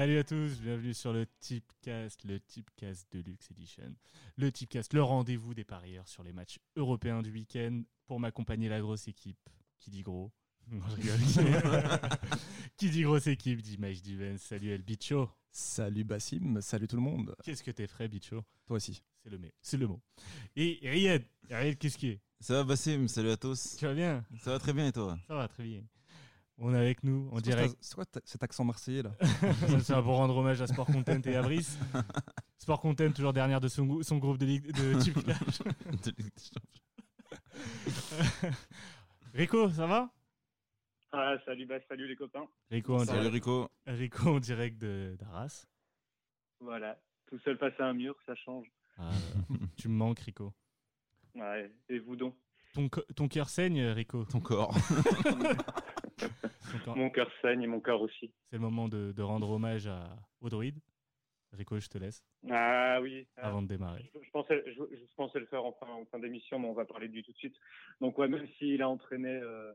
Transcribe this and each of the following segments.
Salut à tous, bienvenue sur le Tipcast, le Tipcast Deluxe Edition. Le Tipcast, le rendez-vous des parieurs sur les matchs européens du week-end. Pour m'accompagner, la grosse équipe. Qui dit gros? Non, je rigole. Qui dit grosse équipe dit Mike Divens. Salut El Bicho. Salut Bassim, salut tout le monde. Qu'est-ce que t'es frais, Bicho? Toi aussi. C'est le, mot. c'est le mot. Et Riyad, Riyad, qu'est-ce qui est? Ça va Bassim, salut à tous. Tu vas bien? Ça va très bien et toi? Ça va très bien. On est avec nous en C'est direct. C'est quoi cet accent marseillais là va pour rendre hommage à Sport Content et à Brice. Sport Content, toujours dernière de son, groupe de, ligue, de Clash. Rico, ça va? Ah, salut, bah, salut les copains. Rico en, Salut direct, Rico. Rico en direct de d'Arras. Voilà, tout seul face à un mur, ça change. Ah, tu me manques, Rico. Ouais, et vous donc? Ton cœur saigne, Rico. Ton corps. Mon cœur saigne et mon cœur aussi. C'est le moment de, de rendre hommage à, au druide. Rico, je te laisse Ah oui. ah, avant de démarrer. je, je pensais, je, je pensais le faire en fin, en fin d'émission, mais on va parler de lui tout de suite. Donc ouais, même s'il a entraîné euh,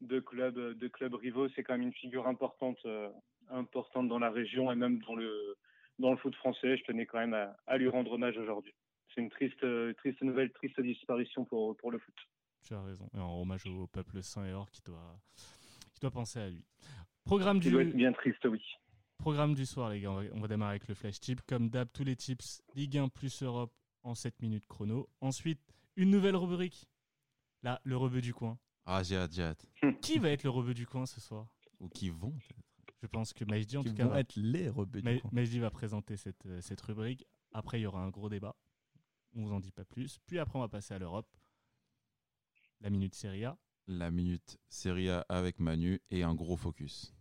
deux clubs, euh, deux clubs rivaux, c'est quand même une figure importante, euh, importante dans la région et même dans le dans le foot français. Je tenais quand même à, à lui rendre hommage aujourd'hui. C'est une triste, triste nouvelle, triste disparition pour pour le foot. Tu as raison. Et en hommage au peuple saint et or qui doit, qui doit penser à lui. Programme Il du, doit être bien triste, oui. Programme du soir, les gars. On va, on va démarrer avec le flash tip. Comme d'hab, tous les tips Ligue 1 plus Europe en 7 minutes chrono. Ensuite, une nouvelle rubrique. Là, le rebeu du coin. Ah, j'ai hâte, j'ai hâte. Qui va être le rebeu du coin ce soir? Ou qui vont peut-être. Je pense que Majdi, en Qui tout cas, vont va, être les rebeux du Ma- coin. Majdi va présenter cette, euh, cette rubrique. Après, il y aura un gros débat. On vous en dit pas plus. Puis après, on va passer à l'Europe. La minute Serie A. La minute Serie A avec Manu et un gros focus.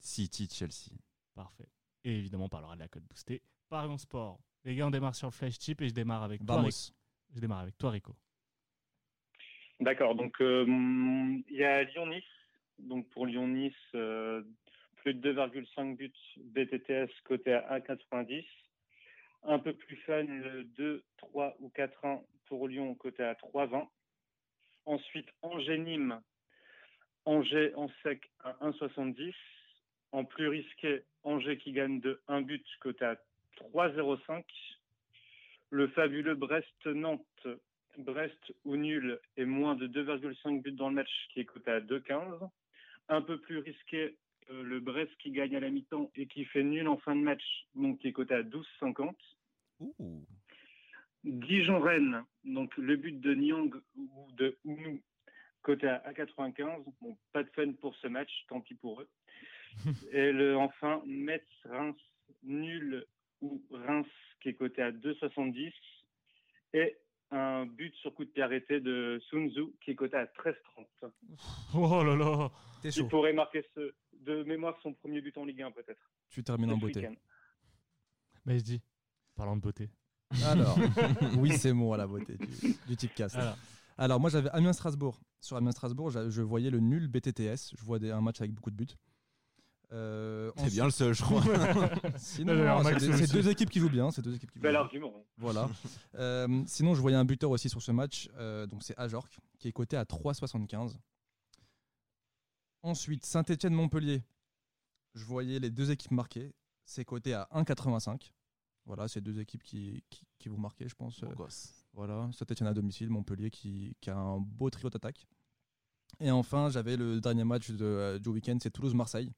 City Chelsea. Parfait. Et évidemment, on parlera de la cote boostée. Parions Sport. Les gars, on démarre sur le flash tip et je démarre avec toi. Vamos. Rico. Je démarre avec toi, Rico. D'accord, donc euh, il y a Lyon-Nice. Donc pour Lyon-Nice, euh, plus de 2,5 buts BTTS côté à 1,90. Un peu plus fun, le 2, 3 ou 4-1 pour Lyon côté à 3,20. Ensuite, Angers-Nîmes, Angers en sec à 1,70. En plus risqué, Angers qui gagne de 1 but côté à 3,05. Le fabuleux Brest-Nantes Brest ou nul et moins de 2,5 buts dans le match qui est coté à 2,15. Un peu plus risqué, euh, le Brest qui gagne à la mi-temps et qui fait nul en fin de match, donc qui est coté à 12,50. Dijon-Rennes, donc le but de Nyang ou de Ounou, coté à 1,95. Bon, pas de fun pour ce match, tant pis pour eux. et le, enfin, Metz-Reims, nul ou Reims qui est coté à 2,70. Et un but sur coup de pied arrêté de Sun Tzu qui est coté à 13,30. Oh là là T'es Il chaud. pourrait marquer ce, de mémoire son premier but en Ligue 1 peut-être. Tu termines en beauté. week-end. Majdi, parlant de beauté. Alors, oui, c'est moi à la beauté du, du Tipcast. Alors, Alors, moi j'avais Amiens-Strasbourg. Sur Amiens-Strasbourg, j'a- je voyais le nul BTTS. Je vois des- un match avec beaucoup de buts. Euh, C'est bien le seul, je crois. Sinon, Non, non, c'est deux équipes qui jouent bien. C'est deux équipes qui jouent Bel argument. hein. Voilà. Euh, sinon, je voyais un buteur aussi sur ce match. euh, donc, c'est Ajorc, qui est coté à 3,75. Ensuite, Saint-Etienne-Montpellier. Je voyais les deux équipes marquées. C'est coté à 1,85. Voilà, c'est deux équipes qui, qui, qui vont marquer, je pense. Beau Euh. Voilà, Saint-Etienne à domicile, Montpellier qui, qui a un beau trio d'attaque. Et enfin, j'avais le dernier match de, euh, du week-end, c'est Toulouse-Marseille.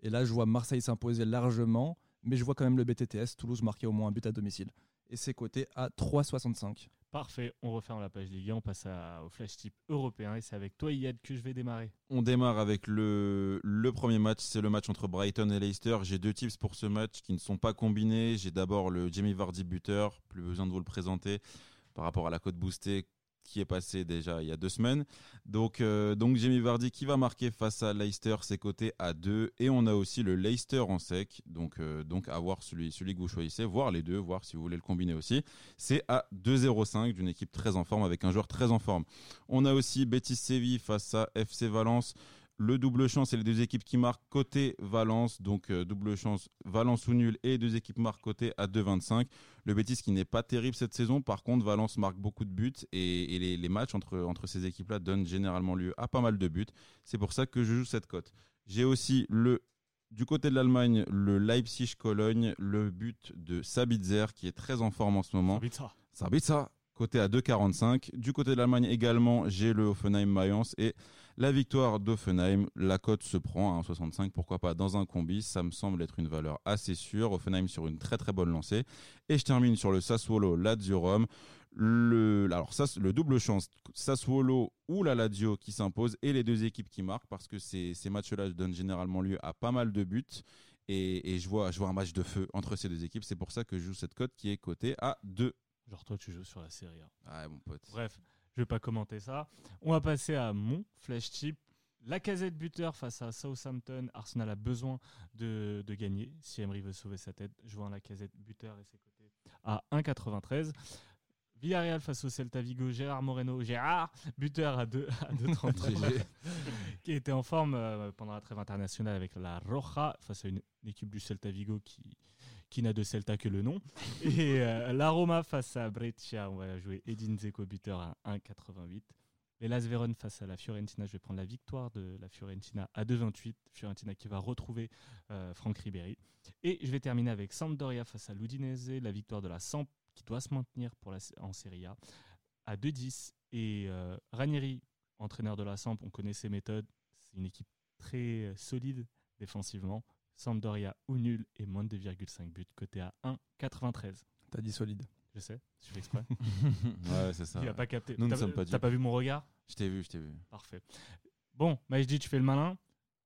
Et là, je vois Marseille s'imposer largement, mais je vois quand même le BTTS, Toulouse marquer au moins un but à domicile. Et c'est coté à 3,65. Parfait. On referme la page Ligue 1. On passe au flash tip européen. Et c'est avec toi, Yad, que je vais démarrer. On démarre avec le, le premier match, c'est le match entre Brighton et Leicester. J'ai deux tips pour ce match qui ne sont pas combinés. J'ai d'abord le Jamie Vardy buteur, plus besoin de vous le présenter par rapport à la cote boostée qui est passée déjà il y a deux semaines. Donc, euh, donc Jamie Vardy qui va marquer face à Leicester, c'est coté à 2. Et on a aussi le Leicester en sec. Donc, euh, donc à voir celui, celui que vous choisissez, voir les deux, voir si vous voulez le combiner aussi. C'est à 2,05 d'une équipe très en forme avec un joueur très en forme. On a aussi Betis Séville face à FC Valence. Le double chance, c'est les deux équipes qui marquent côté Valence, donc euh, double chance Valence ou nul et deux équipes marquent côté à 2,25. Le Betis qui n'est pas terrible cette saison, par contre Valence marque beaucoup de buts et, et les, les matchs entre, entre ces équipes-là donnent généralement lieu à pas mal de buts. C'est pour ça que je joue cette cote. J'ai aussi le Du côté de l'Allemagne, le Leipzig-Cologne, le but de Sabitzer qui est très en forme en ce moment. Sabitzer. Sabitzer, côté à 2,45. Du côté de l'Allemagne également, j'ai le Hoffenheim-Mayence et la victoire d'Offenheim. La cote se prend à 1,65, pourquoi pas dans un combi. Ça me semble être une valeur assez sûre. Offenheim sur une très très bonne lancée. Et je termine sur le Sassuolo-Lazio Rome le, alors ça, le double chance, Sassuolo ou la Lazio qui s'impose et les deux équipes qui marquent parce que ces, ces matchs-là donnent généralement lieu à pas mal de buts. Et, et, je, vois, je vois un match de feu entre ces deux équipes. C'est pour ça que je joue cette cote qui est cotée à 2. Genre toi, tu joues sur la série A. Ah, mon pote. Bref, je vais pas commenter ça. On va passer à mon flash tip. La casette buteur face à Southampton. Arsenal a besoin de, de gagner. Si Emery veut sauver sa tête, je vois la casette buteur et ses côtés à 1,93. Villarreal face au Celta Vigo, Gérard Moreno, Gérard, buteur à 2,33, qui était en forme euh, pendant la trêve internationale avec la Roja face à une, une équipe du Celta Vigo qui, qui n'a de Celta que le nom. Et euh, la Roma face à Brescia, on va jouer Edin Zeko, buteur à 1,88. Les Las Véron face à la Fiorentina, je vais prendre la victoire de la Fiorentina à 2,28. Fiorentina qui va retrouver euh, Franck Ribéry. Et je vais terminer avec Sampdoria face à l'Udinese, la victoire de la Samp qui doit se maintenir pour la, en Serie A à 2-10. Et euh, Ranieri, entraîneur de la Samp, on connaît ses méthodes. C'est une équipe très solide défensivement. Sampdoria ou nul et moins de 2,5 buts, côté à 1,93. T'as dit solide. Je sais, je fais exprès. ouais, c'est ça. Il n'a pas capté. Nous ne T'as sommes pas t'as pas vu mon regard? Je t'ai vu, je t'ai vu. Parfait. Bon, Majdi, tu fais le malin.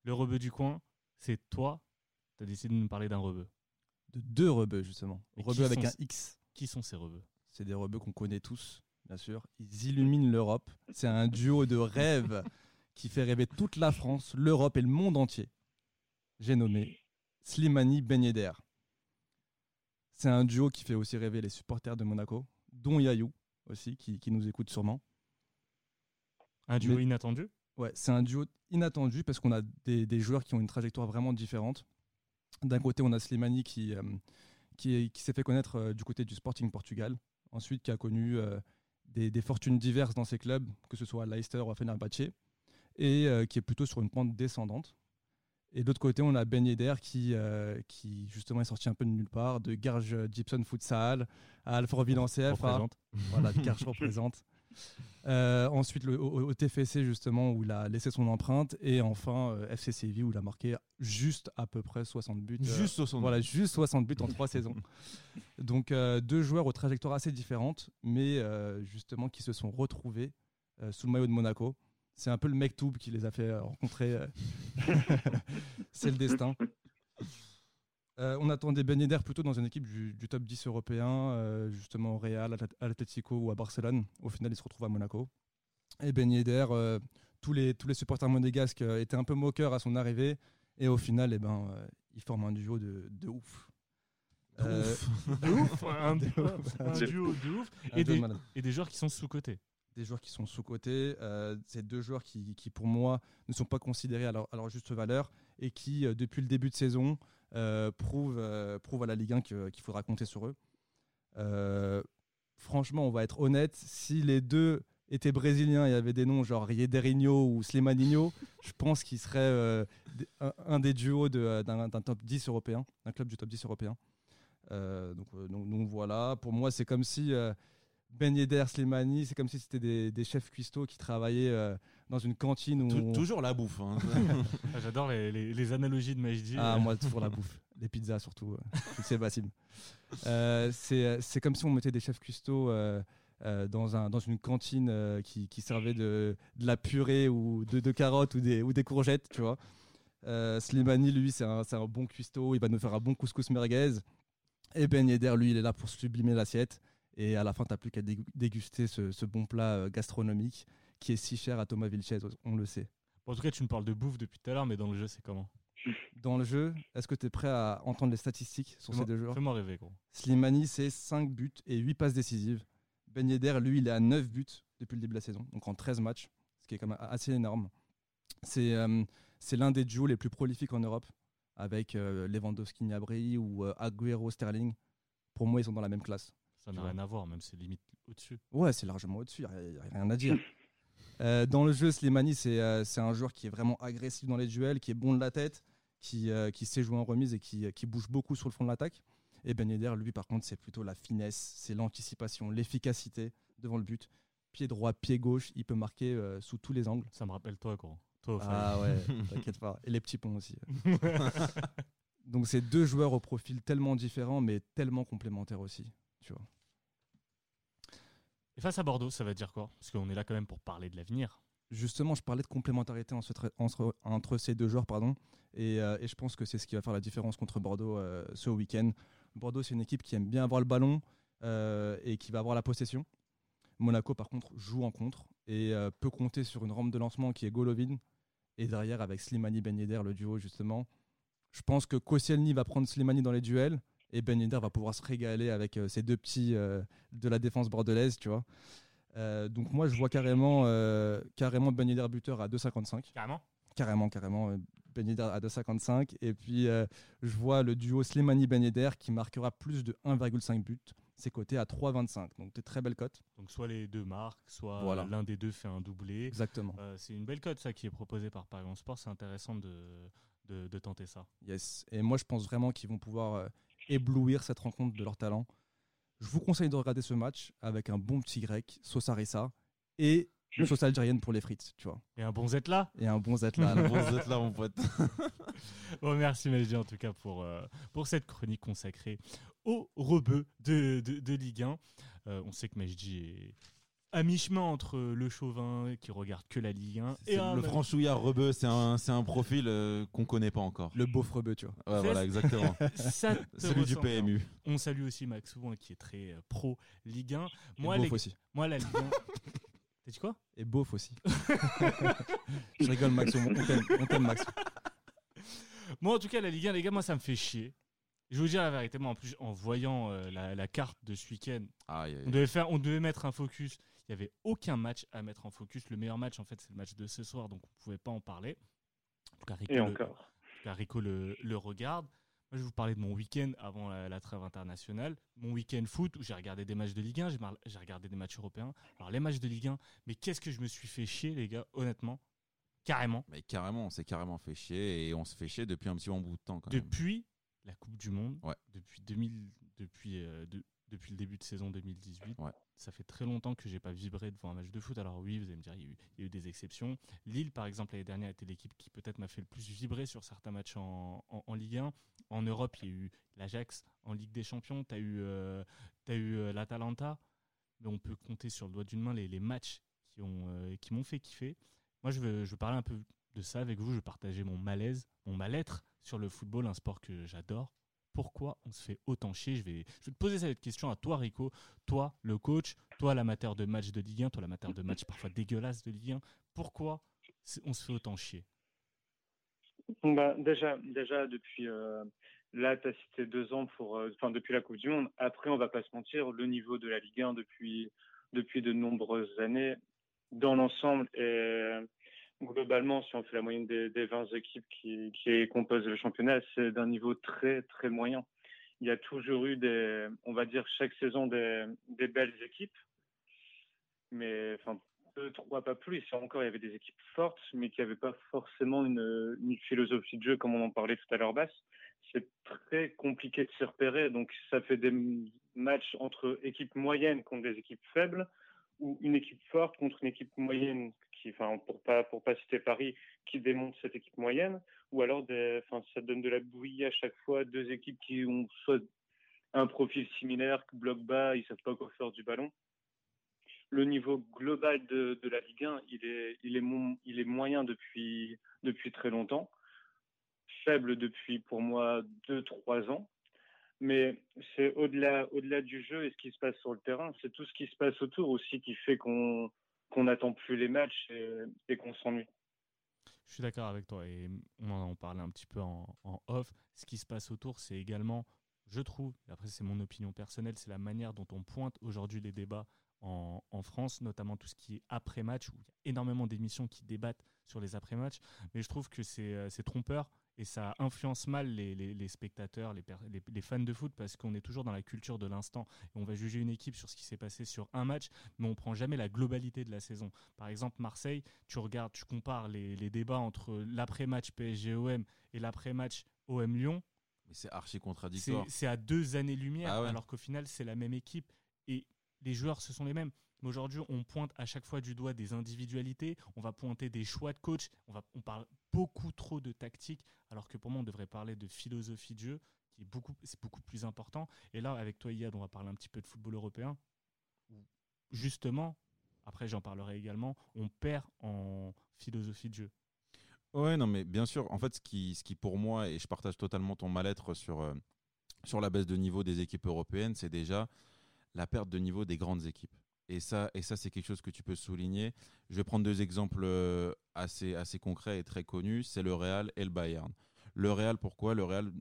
Le rebeu du coin, c'est toi. Tu as décidé de nous parler d'un rebeu. De deux rebeux, justement. Mais Rebeux qui avec sont- un X. Qui sont ces rebeux? C'est des rebeux qu'on connaît tous, bien sûr. Ils illuminent l'Europe. C'est un duo de rêve qui fait rêver toute la France, l'Europe et le monde entier. J'ai nommé Slimani Ben Yedder. C'est un duo qui fait aussi rêver les supporters de Monaco, dont Yayou aussi, qui, qui nous écoute sûrement. Un duo Mais- inattendu? Ouais, c'est un duo inattendu parce qu'on a des, des joueurs qui ont une trajectoire vraiment différente. D'un côté, on a Slimani qui, euh, qui, est- qui s'est fait connaître euh, du côté du Sporting Portugal, ensuite qui a connu euh, des, des fortunes diverses dans ses clubs, que ce soit à Leicester ou à Fenerbahçe, et qui est plutôt sur une pente descendante. Et de l'autre côté, on a Ben Yedder qui, euh, qui justement est sorti un peu de nulle part, de Garge Gibson Futsal à Alfortville en CF, à- voilà, Garge représente. Euh, ensuite, le, au, au TFC, justement, où il a laissé son empreinte. Et enfin, euh, FC Séville, où il a marqué juste à peu près 60 buts. euh, Juste 60. voilà, juste 60 buts en trois saisons. Donc, deux joueurs aux trajectoires assez différentes, mais justement qui se sont retrouvés sous le maillot de Monaco. C'est un peu le Mektoub qui les a fait euh, rencontrer. euh. C'est le destin. Euh, on attendait Ben Yedder plutôt dans une équipe du, du top 10 européen, euh, justement au Real, Atlet- Atletico ou à Barcelone. Au final, il se retrouve à Monaco. Et Ben Yedder, euh, tous, les, tous les supporters monégasques étaient un peu moqueurs à son arrivée. Et au final, eh ben, ils forment un duo de, de ouf. De ouf Un, De duo- ouf. un duo de ouf et des, et des joueurs qui sont sous-cotés. Des joueurs qui sont sous-cotés. Euh, c'est deux joueurs qui, pour moi, ne sont pas considérés à leur, juste valeur et qui, euh, depuis le début de saison, euh, prouvent, à la Ligue 1 que- qu'il faudra compter sur eux. Franchement, on va être honnête, si les deux étaient brésiliens et avaient des noms genre Yederinho ou Slimaninho, je pense qu'ils seraient un, des duos de, d'un d'un top 10 européen, d'un club du top 10 européen. Donc, voilà, pour moi, c'est comme si Ben Yedder, Slimani, c'est comme si c'était des, des chefs cuistots qui travaillaient euh, dans une cantine où. Tou- on- Toujours la bouffe. hein. Ah, J'adore les, les- les analogies de Majdi. Ah, Euh, moi, toujours la bouffe. Les pizzas, surtout. euh, sais, Bassim. Euh, c'est c'est comme si on mettait des chefs cuistots euh, euh, dans, un, dans une cantine euh, qui, qui servait de, de la purée ou de, de carottes ou des, ou des courgettes, tu vois. Euh, Slimani, lui, c'est un, c'est un bon cuistot. Il va nous faire un bon couscous merguez. Et Ben Yedder, lui, il est là pour sublimer l'assiette. Et à la fin, tu n'as plus qu'à dégu- déguster ce, ce bon plat euh, gastronomique qui est si cher à Thomas Vilches, on le sait. bon, en tout cas, tu me parles de bouffe depuis tout à l'heure, mais dans le jeu, c'est comment? Dans le jeu, est-ce que tu es prêt à entendre les statistiques sur ces deux joueurs? fais-moi rêver, gros. Slimani, c'est 5 buts et 8 passes décisives. Ben Yedder, lui, il est à 9 buts depuis le début de la saison, donc en 13 matchs, ce qui est quand même assez énorme. C'est euh, l'un des duos les plus prolifiques en Europe, avec euh, Lewandowski, Gnabry ou euh, Agüero, Sterling. Pour moi, ils sont dans la même classe. Ça n'a rien à voir, même c'est limite au-dessus. Ouais, c'est largement au-dessus, il n'y a, rien à dire. Euh, dans le jeu, Slimani, c'est euh, c'est un joueur qui est vraiment agressif dans les duels, qui est bon de la tête, qui, euh, qui sait jouer en remise et qui, qui bouge beaucoup sur le front de l'attaque. Et Ben Yedder, lui, par contre, c'est plutôt la finesse, c'est l'anticipation, l'efficacité devant le but. Pied droit, pied gauche, il peut marquer euh, sous tous les angles. Ça me rappelle toi, gros. Toi, Ah ouais, t'inquiète pas. Et les petits ponts aussi. Donc c'est deux joueurs au profil tellement différents, mais tellement complémentaires aussi. Tu vois. Et face à Bordeaux, ça va dire quoi? Parce qu'on est là quand même pour parler de l'avenir. Justement, je parlais de complémentarité entre, entre, entre ces deux joueurs, pardon, et, euh, et je pense que c'est ce qui va faire la différence contre Bordeaux euh, ce week-end. Bordeaux, c'est une équipe qui aime bien avoir le ballon euh, et qui va avoir la possession. Monaco, par contre, joue en contre et peut compter sur une rampe de lancement qui est Golovin. Et derrière, avec Slimani Ben Yedder, le duo, justement. Je pense que Koscielny va prendre Slimani dans les duels et Ben Yedder va pouvoir se régaler avec euh, ces deux petits euh, de la défense bordelaise, tu vois. Euh, donc moi, je vois carrément, carrément Ben Yedder buteur à 2,55. Carrément Carrément, carrément. Ben Yedder à 2,55. Et puis, euh, je vois le duo Slimani-Ben Yedder qui marquera plus de 1,5 buts. C'est coté à 3,25. Donc, des très belles cotes. Donc soit les deux marques, soit Voilà. l'un des deux fait un doublé. Exactement. Euh, c'est une belle cote ça qui est proposée par Paris en Sport. C'est intéressant de, de, de tenter ça. Yes. Et moi, je pense vraiment qu'ils vont pouvoir euh, éblouir cette rencontre de leur talent. Je vous conseille de regarder ce match avec un bon petit grec, sauce harissa, et une sauce algérienne pour les frites, tu vois. Et un bon Z là? Et un bon zet là. à la- Bon, là, mon pote. Bon, merci Majdi en tout cas pour, euh, pour cette chronique consacrée aux rebeux de, de, de Ligue 1. Euh, on sait que Majdi est à mi-chemin entre le chauvin qui regarde que la Ligue 1 C'est et un le franchouillard rebeu, c'est un, c'est un profil euh, qu'on connaît pas encore. Le beau frebeu, tu vois. Ouais, voilà, exactement. Ça te Celui du ressemble. PMU. On salue aussi Maxou hein, qui est très euh, pro Ligue 1. Et Moi, beauf les- aussi. moi la Ligue 1. T'as dit quoi? Et beauf aussi. je rigole, Max. On t'aime, on t'aime, Max. Moi, en tout cas, la Ligue 1, les gars, moi, ça me fait chier. Je vais vous dire la vérité, moi, en plus, en voyant euh, la, la carte de ce week-end, Aïe, aïe, on aïe. devait, faire, on devait mettre un focus. Il n'y avait aucun match à mettre en focus. Le meilleur match, en fait, c'est le match de ce soir, donc on ne pouvait pas en parler. En tout cas, Rico, Et le, encore. en tout cas, Rico le, le regarde. Moi, je vais vous parler de mon week-end avant la, la trêve internationale. Mon week-end foot où j'ai regardé des matchs de Ligue 1, j'ai regardé des matchs européens. Alors, les matchs de Ligue 1, mais qu'est-ce que je me suis fait chier, les gars, honnêtement? Carrément. Mais carrément, on s'est carrément fait chier et on se fait chier depuis un petit bon bout de temps quand même. depuis la Coupe du Monde, Ouais. depuis, 2000, depuis, euh, de- depuis le début de saison 2018, Ouais. ça fait très longtemps que j'ai pas vibré devant un match de foot. Alors oui, vous allez me dire, il y a eu, il y a eu des exceptions. Lille, par exemple, l'année dernière, était l'équipe qui peut-être m'a fait le plus vibrer sur certains matchs en, en- en Ligue 1. En Europe, il y a eu l'Ajax en Ligue des Champions, tu as eu, euh, t'as eu euh, l'Atalanta, mais on peut compter sur le doigt d'une main les, les matchs qui ont, euh, qui m'ont fait kiffer. Moi, je veux, je veux parler un peu de ça avec vous. Je veux partager mon malaise, mon mal-être sur le football, un sport que j'adore. Pourquoi on se fait autant chier je vais, je vais te poser cette question à toi, Rico. Toi, le coach, toi, l'amateur de matchs de Ligue 1, toi, l'amateur de matchs parfois dégueulasses de Ligue 1. Pourquoi on se fait autant chier? Bah, déjà, déjà depuis euh, là, tu as cité deux ans pour, euh, enfin depuis la Coupe du Monde. Après, on va pas se mentir, le niveau de la Ligue 1 depuis depuis de nombreuses années, dans l'ensemble et globalement, si on fait la moyenne des, des 20 équipes qui, composent le championnat, c'est d'un niveau très très moyen. Il y a toujours eu des, on va dire chaque saison des, belles équipes, mais enfin deux, trois, pas plus. Et encore, il y avait des équipes fortes, mais qui n'avaient pas forcément une, une philosophie de jeu, comme on en parlait tout à l'heure basse. C'est très compliqué de s'y repérer. Donc, ça fait des matchs entre équipes moyennes contre des équipes faibles, ou une équipe forte contre une équipe moyenne, enfin, pour pas, pour pas citer Paris, qui démonte cette équipe moyenne, ou alors enfin, ça donne de la bouillie à chaque fois, deux équipes qui ont soit un profil similaire, bloquent bas, ils savent pas quoi faire du ballon le niveau global de, de la Ligue 1, il est, il est, il est moyen depuis, depuis très longtemps, faible depuis pour moi 2-3 ans. Mais c'est au-delà, au-delà du jeu et ce qui se passe sur le terrain, c'est tout ce qui se passe autour aussi qui fait qu'on qu'on n'attend plus les matchs et, qu'on s'ennuie. Je suis d'accord avec toi et on en parlait un petit peu en, off. Ce qui se passe autour, c'est également, je trouve, après c'est mon opinion personnelle, c'est la manière dont on pointe aujourd'hui les débats en, en France, notamment tout ce qui est après-match, où il y a énormément d'émissions qui débattent sur les après-matchs. Mais je trouve que c'est euh, c'est trompeur et ça influence mal les, les- les spectateurs, les, les- fans de foot, parce qu'on est toujours dans la culture de l'instant. On va juger une équipe sur ce qui s'est passé sur un match, mais on prend jamais la globalité de la saison. Par exemple, Marseille, tu regardes, tu compares les, les débats entre l'après-match PSG-OM et l'après-match OM-Lyon, Mais c'est archi contradictoire. c'est à deux années-lumière, Ah ouais. alors qu'au final, c'est la même équipe et les joueurs, ce sont les mêmes. Mais aujourd'hui, on pointe à chaque fois du doigt des individualités, on va pointer des choix de coach, on, parle beaucoup trop de tactique, alors que pour moi, on devrait parler de philosophie de jeu, qui est beaucoup, c'est beaucoup plus important. Et là, avec toi, Yad, on va parler un petit peu de football européen, justement, après j'en parlerai également, on perd en philosophie de jeu. Ouais, non, mais bien sûr. En fait, ce qui, ce qui pour moi, et je partage totalement ton mal-être sur, euh, sur la baisse de niveau des équipes européennes, c'est déjà la perte de niveau des grandes équipes. Et ça, et ça c'est quelque chose que tu peux souligner. Je vais prendre deux exemples euh, assez, assez concrets et très connus. C'est le Real et le Bayern. Le Real, pourquoi? Le Real,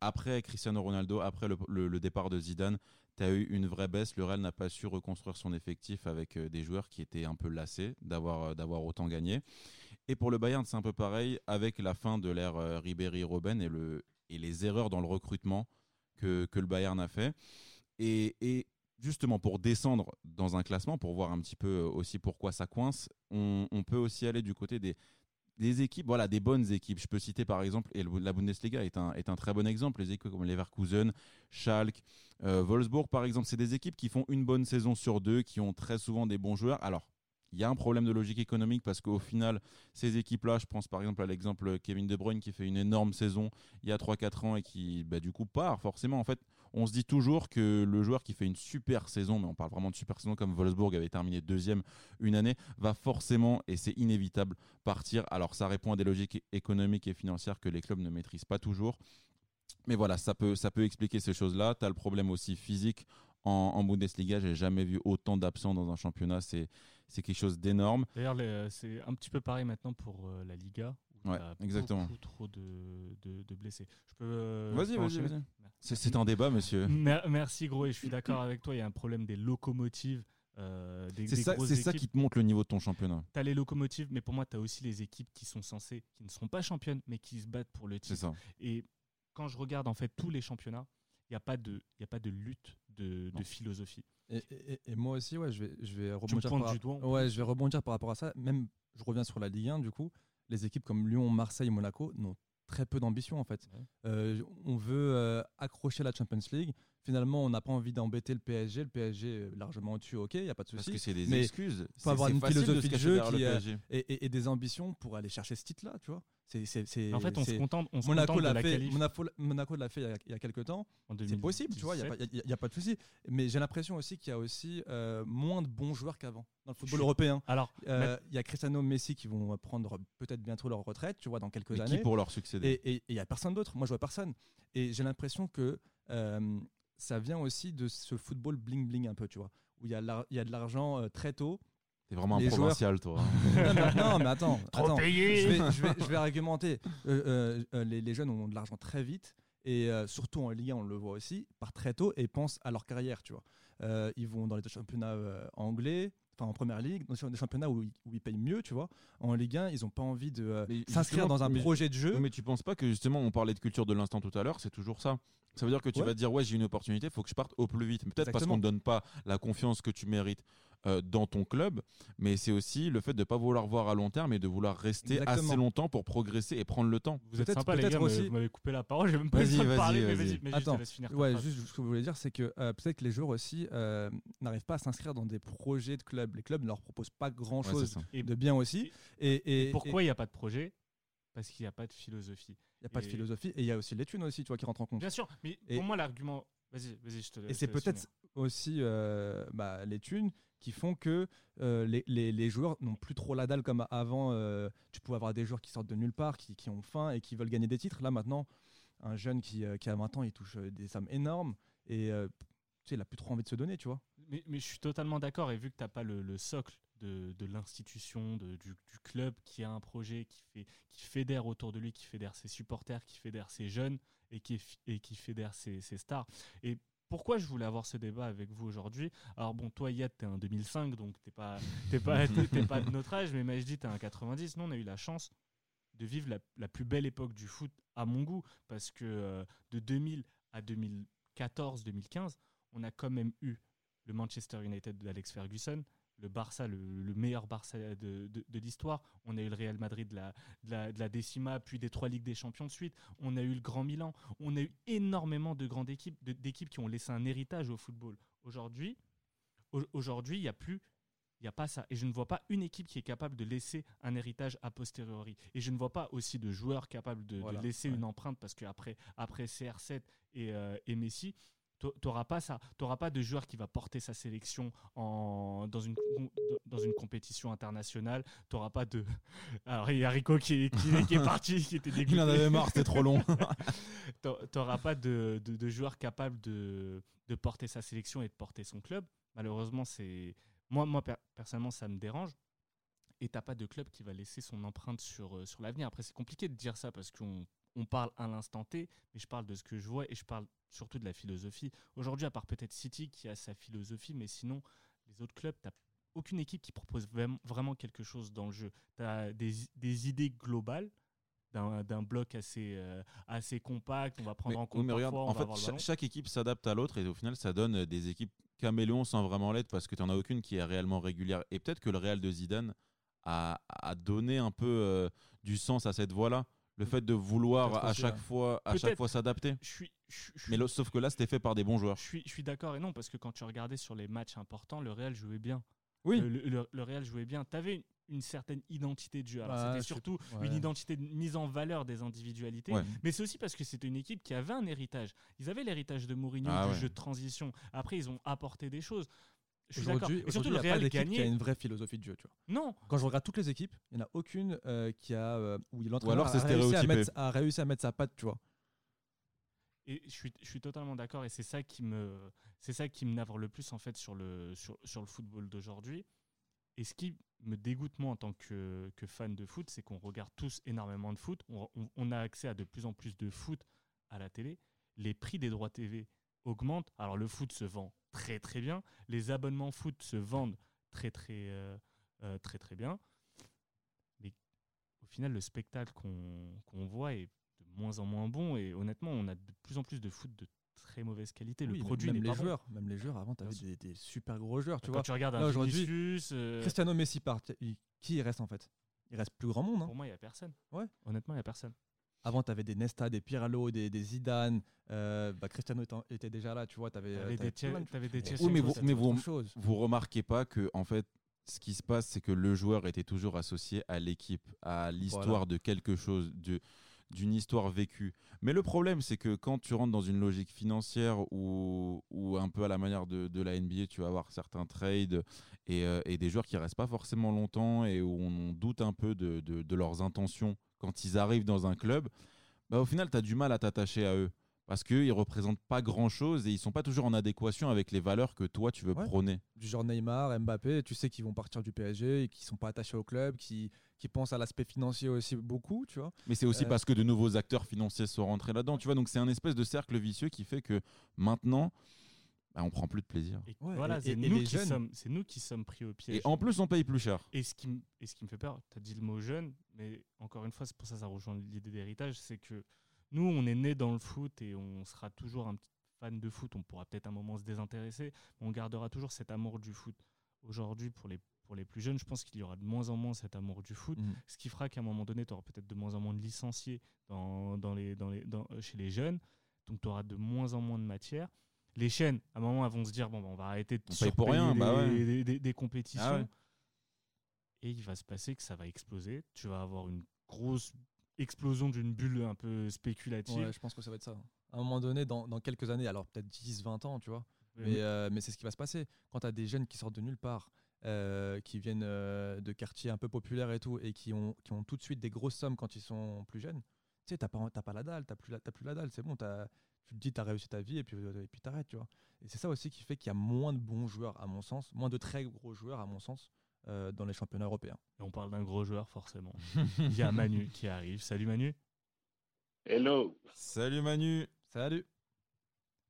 après Cristiano Ronaldo, après le, départ de Zidane, tu as eu une vraie baisse. Le Real n'a pas su reconstruire son effectif avec euh, des joueurs qui étaient un peu lassés d'avoir euh, d'avoir autant gagné. Et pour le Bayern, c'est un peu pareil avec la fin de l'ère Ribéry-Robben et, le, et les erreurs dans le recrutement que, que le Bayern a fait. Et justement, pour descendre dans un classement, pour voir un petit peu aussi pourquoi ça coince, on, peut aussi aller du côté des, équipes, voilà, des bonnes équipes. Je peux citer par exemple, et la Bundesliga est un, est un très bon exemple, les équipes comme Leverkusen, Schalke, euh, Wolfsburg par exemple, c'est des équipes qui font une bonne saison sur deux, qui ont très souvent des bons joueurs. Alors, il y a un problème de logique économique parce qu'au final, ces équipes-là, je pense par exemple à l'exemple Kevin De Bruyne qui fait une énorme saison il y a 3-4 ans et qui bah, du coup part forcément. En fait, on se dit toujours que le joueur qui fait une super saison, mais on parle vraiment de super saison comme Wolfsburg avait terminé deuxième une année, va forcément, et c'est inévitable, partir. Alors ça répond à des logiques économiques et financières que les clubs ne maîtrisent pas toujours. Mais voilà, ça peut, ça peut expliquer ces choses-là. Tu as le problème aussi physique en, en Bundesliga. J'ai jamais vu autant d'absents dans un championnat. C'est c'est quelque chose d'énorme. D'ailleurs, c'est un petit peu pareil maintenant pour euh, la Liga. Où Ouais, exactement. Beaucoup trop de, de, de blessés. Je peux. euh, Vas-y, vas-y, vas-y. C'est un débat, monsieur. Mer- Merci gros et je suis d'accord avec toi. Il y a un problème des locomotives. euh, C'est ça, qui te montre le niveau de ton championnat. T'as les locomotives, mais pour moi, tu as aussi les équipes qui sont censées, qui ne sont pas championnes, mais qui se battent pour le C'est titre. ça. Et quand je regarde en fait tous les championnats, il n'y a, pas de- y a pas de lutte de, philosophie. Et, et- et moi aussi, ouais, je vais, je vais Tu rebondir par, du doigt. ouais, je vais rebondir par rapport à ça. Même, je reviens sur la Ligue 1, du coup, les équipes comme Lyon, Marseille, Monaco n'ont très peu d'ambition en fait. Ouais. Euh, on veut euh, accrocher la Champions League. Finalement, on n'a pas envie d'embêter le PSG. Le PSG est largement au-dessus, ok, il n'y a pas de Parce souci. que c'est des Mais excuses. C'est- avoir c'est une philosophie de jeu qui, euh. Et, et- et des ambitions pour aller chercher ce titre-là, tu vois. C'est, c'est, c'est- En fait, on se contente, on se Monaco contente de l'a fait, qualif Monaco, Monaco l'a fait il y a, il y a quelques temps. C'est possible, tu vois, il n'y a, 2017. pas- y a- y a pas de souci. Mais j'ai l'impression aussi qu'il y a aussi euh, moins de bons joueurs qu'avant dans le football suis- européen. Alors, Euh, Il y a Cristiano Messi qui vont prendre peut-être bientôt leur retraite, tu vois, dans quelques Mais années. qui pour leur succéder Et il n'y a personne d'autre. Moi, je vois personne. Et j'ai l'impression que euh, ça vient aussi de ce football bling-bling un peu, tu vois, où il y, a l'ar- il y a de l'argent euh, très tôt. T'es vraiment un les joueurs- provincial, toi. non, mais, non, mais attends. trop attends. payé je, vais, je, vais, je vais argumenter. Euh, euh, les, les jeunes ont de l'argent très vite et euh, surtout en Ligue 1, on le voit aussi, par très tôt et pensent à leur carrière, tu vois. Euh, ils vont dans les championnats euh, anglais, enfin en première ligue, dans des championnats où, ils- où ils payent mieux, tu vois. En Ligue 1, ils n'ont pas envie de euh, s'inscrire dans un mais- projet de jeu. Mais tu penses pas que justement, on parlait de culture de l'instant tout à l'heure, c'est toujours ça Ça veut dire que tu Ouais. vas te dire, ouais, j'ai une opportunité, il faut que je parte au plus vite. Peut-être parce qu'on ne donne pas la confiance que tu mérites euh, dans ton club, mais c'est aussi le fait de ne pas vouloir voir à long terme et de vouloir rester Exactement. assez longtemps pour progresser et prendre le temps. Vous êtes Peut-être- sympa, les gars, mais aussi- vous m'avez coupé la parole, j'ai même pas Vas-y, parler, mais vas-y. juste, Attends, laisse finir Ouais, phrase. juste ce que je voulais dire, c'est que euh, peut-être que les joueurs aussi euh, n'arrivent pas à s'inscrire dans des projets de clubs. Les clubs ne leur proposent pas grand-chose. Et- de bien aussi. Et, et- Et pourquoi il n'y a pas de projet? Parce qu'il n'y a pas de philosophie. il n'y a pas de et- philosophie et il y a aussi les thunes aussi, tu vois, qui rentrent en compte. Bien sûr, mais Et- pour moi, l'argument. Vas-y, vas-y, je te Et c'est peut-être aussi euh, bah, les thunes qui font que euh, les, les- joueurs n'ont plus trop la dalle comme avant. euh, tu pouvais avoir des joueurs qui sortent de nulle part, qui, qui ont faim et qui veulent gagner des titres. Là maintenant, un jeune qui, euh, qui a 20 ans, il touche des sommes énormes et tu sais, il a plus trop envie de se donner, tu vois. Mais, mais je suis totalement d'accord. Et vu que tu n'as pas le, le socle de, de l'institution, du, du club qui a un projet, qui, fait, qui fédère autour de lui, qui fédère ses supporters, qui fédère ses jeunes et qui, et qui fédère ses, ses stars. Et pourquoi je voulais avoir ce débat avec vous aujourd'hui? Alors bon, toi, Yad, t'es un 2005, donc t'es pas, t'es pas, t'es- t'es pas de notre âge, mais Majdi, t'es un 90. Nous, on a eu la chance de vivre la, la plus belle époque du foot à mon goût, parce que euh, de 2000 à 2014-2015, on a quand même eu le Manchester United d'Alex Ferguson, le Barça, le, le meilleur Barça de, de- de l'histoire. On a eu le Real Madrid de la, de, la, de la décima, puis des trois Ligues des Champions de suite. On a eu le Grand Milan. On a eu énormément de grandes équipes, d'équipes qui ont laissé un héritage au football. Aujourd'hui, au- aujourd'hui, il n'y a plus. Il n'y a pas ça. Et je ne vois pas une équipe qui est capable de laisser un héritage a posteriori. Et je ne vois pas aussi de joueurs capables de, laisser ouais. une empreinte parce qu'après après CR7 et, euh, et Messi, tu n'auras pas ça. Tu pas de joueur qui va porter sa sélection en, dans, une, dans une compétition internationale. Tu n'auras pas de. Alors, il y a Rico qui, qui- qui est parti, qui était dégoûté. Il en avait marre, c'était trop long. Tu n'auras pas de, de, de joueur capable de, de porter sa sélection et de porter son club. Malheureusement, c'est moi, moi per- personnellement, ça me dérange. Et t'as pas de club qui va laisser son empreinte sur, euh, sur l'avenir. Après, c'est compliqué de dire ça parce qu'on on parle à l'instant T, mais je parle de ce que je vois et je parle surtout de la philosophie. Aujourd'hui, à part peut-être City qui a sa philosophie, mais sinon, les autres clubs, t'as aucune équipe qui propose vraiment- quelque chose dans le jeu. Tu as des, des idées globales d'un bloc assez, euh, assez compact. On va prendre Mais- en compte mais regarde, parfois, en fait, chaque, équipe s'adapte à l'autre et au final, ça donne des équipes caméléons sans vraiment l'être parce que tu n'en as aucune qui est réellement régulière. Et peut-être que le Real de Zidane a, a donné un peu euh, du sens à cette voie-là. Le fait de vouloir à chaque fois, à chaque fois s'adapter. Je suis, je, je- Mais sauf que là, c'était fait par des bons joueurs. je suis, je suis d'accord et non, parce que quand tu regardais sur les matchs importants, le Real jouait bien. Oui. Le, le- le Real jouait bien. Tu avais une, une certaine identité de jeu. Alors, Ouais, c'était surtout ouais. une identité de mise en valeur des individualités. Ouais. Mais c'est aussi parce que c'était une équipe qui avait un héritage. Ils avaient l'héritage de Mourinho, Ah du ouais. jeu de transition. Après, ils ont apporté des choses. Je suis d'accord. Et surtout, le pas Real d'équipe qui a une vraie philosophie de jeu. Tu vois. Non, Quand je regarde toutes les équipes, il n'y en a aucune euh, qui a euh, où l'entraîneur alors c'est a, réussi à stéréotypé. mettre, a réussi à mettre sa patte, tu vois. Et je suis, je suis totalement d'accord et c'est ça qui me c'est ça qui me navre le plus en fait sur le sur, sur le football d'aujourd'hui. Et ce qui me dégoûte moi en tant que, que fan de foot, c'est qu'on regarde tous énormément de foot. On, on- on a accès à de plus en plus de foot à la télé. Les prix des droits TV augmentent. Alors le foot se vend très très bien. Les abonnements foot se vendent très très euh, euh, très très bien. Mais au final, le spectacle qu'on qu'on voit est de moins en moins bon. Et honnêtement, on a de plus en plus de foot de très mauvaise qualité. Oui, le produit même les pas bon. joueurs, même les joueurs avant, tu avais Bien sûr. des, des super gros joueurs, tu Quand vois. tu regardes Là, un aujourd'hui, Vinicius, euh, Cristiano Messi part, qui il reste en fait? Il reste plus grand monde. hein. pour moi, il n'y a personne. Ouais. Honnêtement, il n'y a personne. Avant, tu avais des Nesta, des Pirlo, des, des Zidane. euh, bah, Cristiano était déjà là, tu vois. Tu avais, T'avais des, Thie- t'avais des Thierry Oui, mais vous- mais vous- chose. Vous remarquez pas que en fait, ce qui se passe, c'est que le joueur était toujours associé à l'équipe, à l'histoire Voilà. de quelque chose, de- d'une histoire vécue. Mais le problème, c'est que quand tu rentres dans une logique financière ou, ou un peu à la manière de, de la NBA, tu vas avoir certains trades et, euh, et des joueurs qui restent pas forcément longtemps et où on doute un peu de, de- de leurs intentions quand ils arrivent dans un club, bah, au final, tu as du mal à t'attacher à eux. Parce qu'ils représentent pas grand chose et ils sont pas toujours en adéquation avec les valeurs que toi tu veux Ouais. prôner. Du genre Neymar, Mbappé, tu sais qu'ils vont partir du PSG et qui sont pas attachés au club, qui, qui pensent à l'aspect financier aussi beaucoup, tu vois. Mais c'est aussi Euh, parce que de nouveaux acteurs financiers sont rentrés là-dedans, tu vois. Donc c'est un espèce de cercle vicieux qui fait que maintenant, bah, on prend plus de plaisir. Et Ouais, voilà, c'est nous, les qui jeunes- sommes- c'est nous qui sommes pris au piège. Et en plus, on paye plus cher. Et ce qui, me- et ce qui me fait peur, tu as dit le mot jeune, mais encore une fois, c'est pour ça que ça rejoint l'idée d'héritage, c'est que nous, on est né dans le foot et on sera toujours un petit fan de foot. On pourra peut-être un moment se désintéresser, mais on gardera toujours cet amour du foot. Aujourd'hui, pour les, pour les plus jeunes, je pense qu'il y aura de moins en moins cet amour du foot, Mhm. ce qui fera qu'à un moment donné, tu auras peut-être de moins en moins de licenciés dans, dans les, dans les, dans- euh, chez les jeunes, donc tu auras de moins en moins de matière. Les chaînes, à un moment, elles vont se dire bon, bah, on va arrêter de On pour rien, bah ouais. des- des- des compétitions Ah ouais. et il va se passer que ça va exploser. Tu vas avoir une grosse explosion d'une bulle un peu spéculative. Ouais, je pense que ça va être ça. À un moment donné, dans, dans quelques années, alors peut-être 10, 20 ans, tu vois. Mais, euh, mais c'est ce qui va se passer. Quand tu as des jeunes qui sortent de nulle part, euh, qui viennent euh, de quartiers un peu populaires et tout, et qui ont, qui ont tout de suite des grosses sommes quand ils sont plus jeunes, tu sais, t'as pas, t'as pas la dalle, t'as plus, la- t'as plus la dalle, c'est bon, t'as- tu te dis, tu as réussi ta vie, et puis et puis t'arrêtes, tu vois. Et c'est ça aussi qui fait qu'il y a moins de bons joueurs, à mon sens, moins de très gros joueurs, à mon sens, euh, dans les championnats européens. Et on parle d'un gros joueur, forcément. Il y a Manu qui arrive. Salut Manu. Hello, Salut Manu. Salut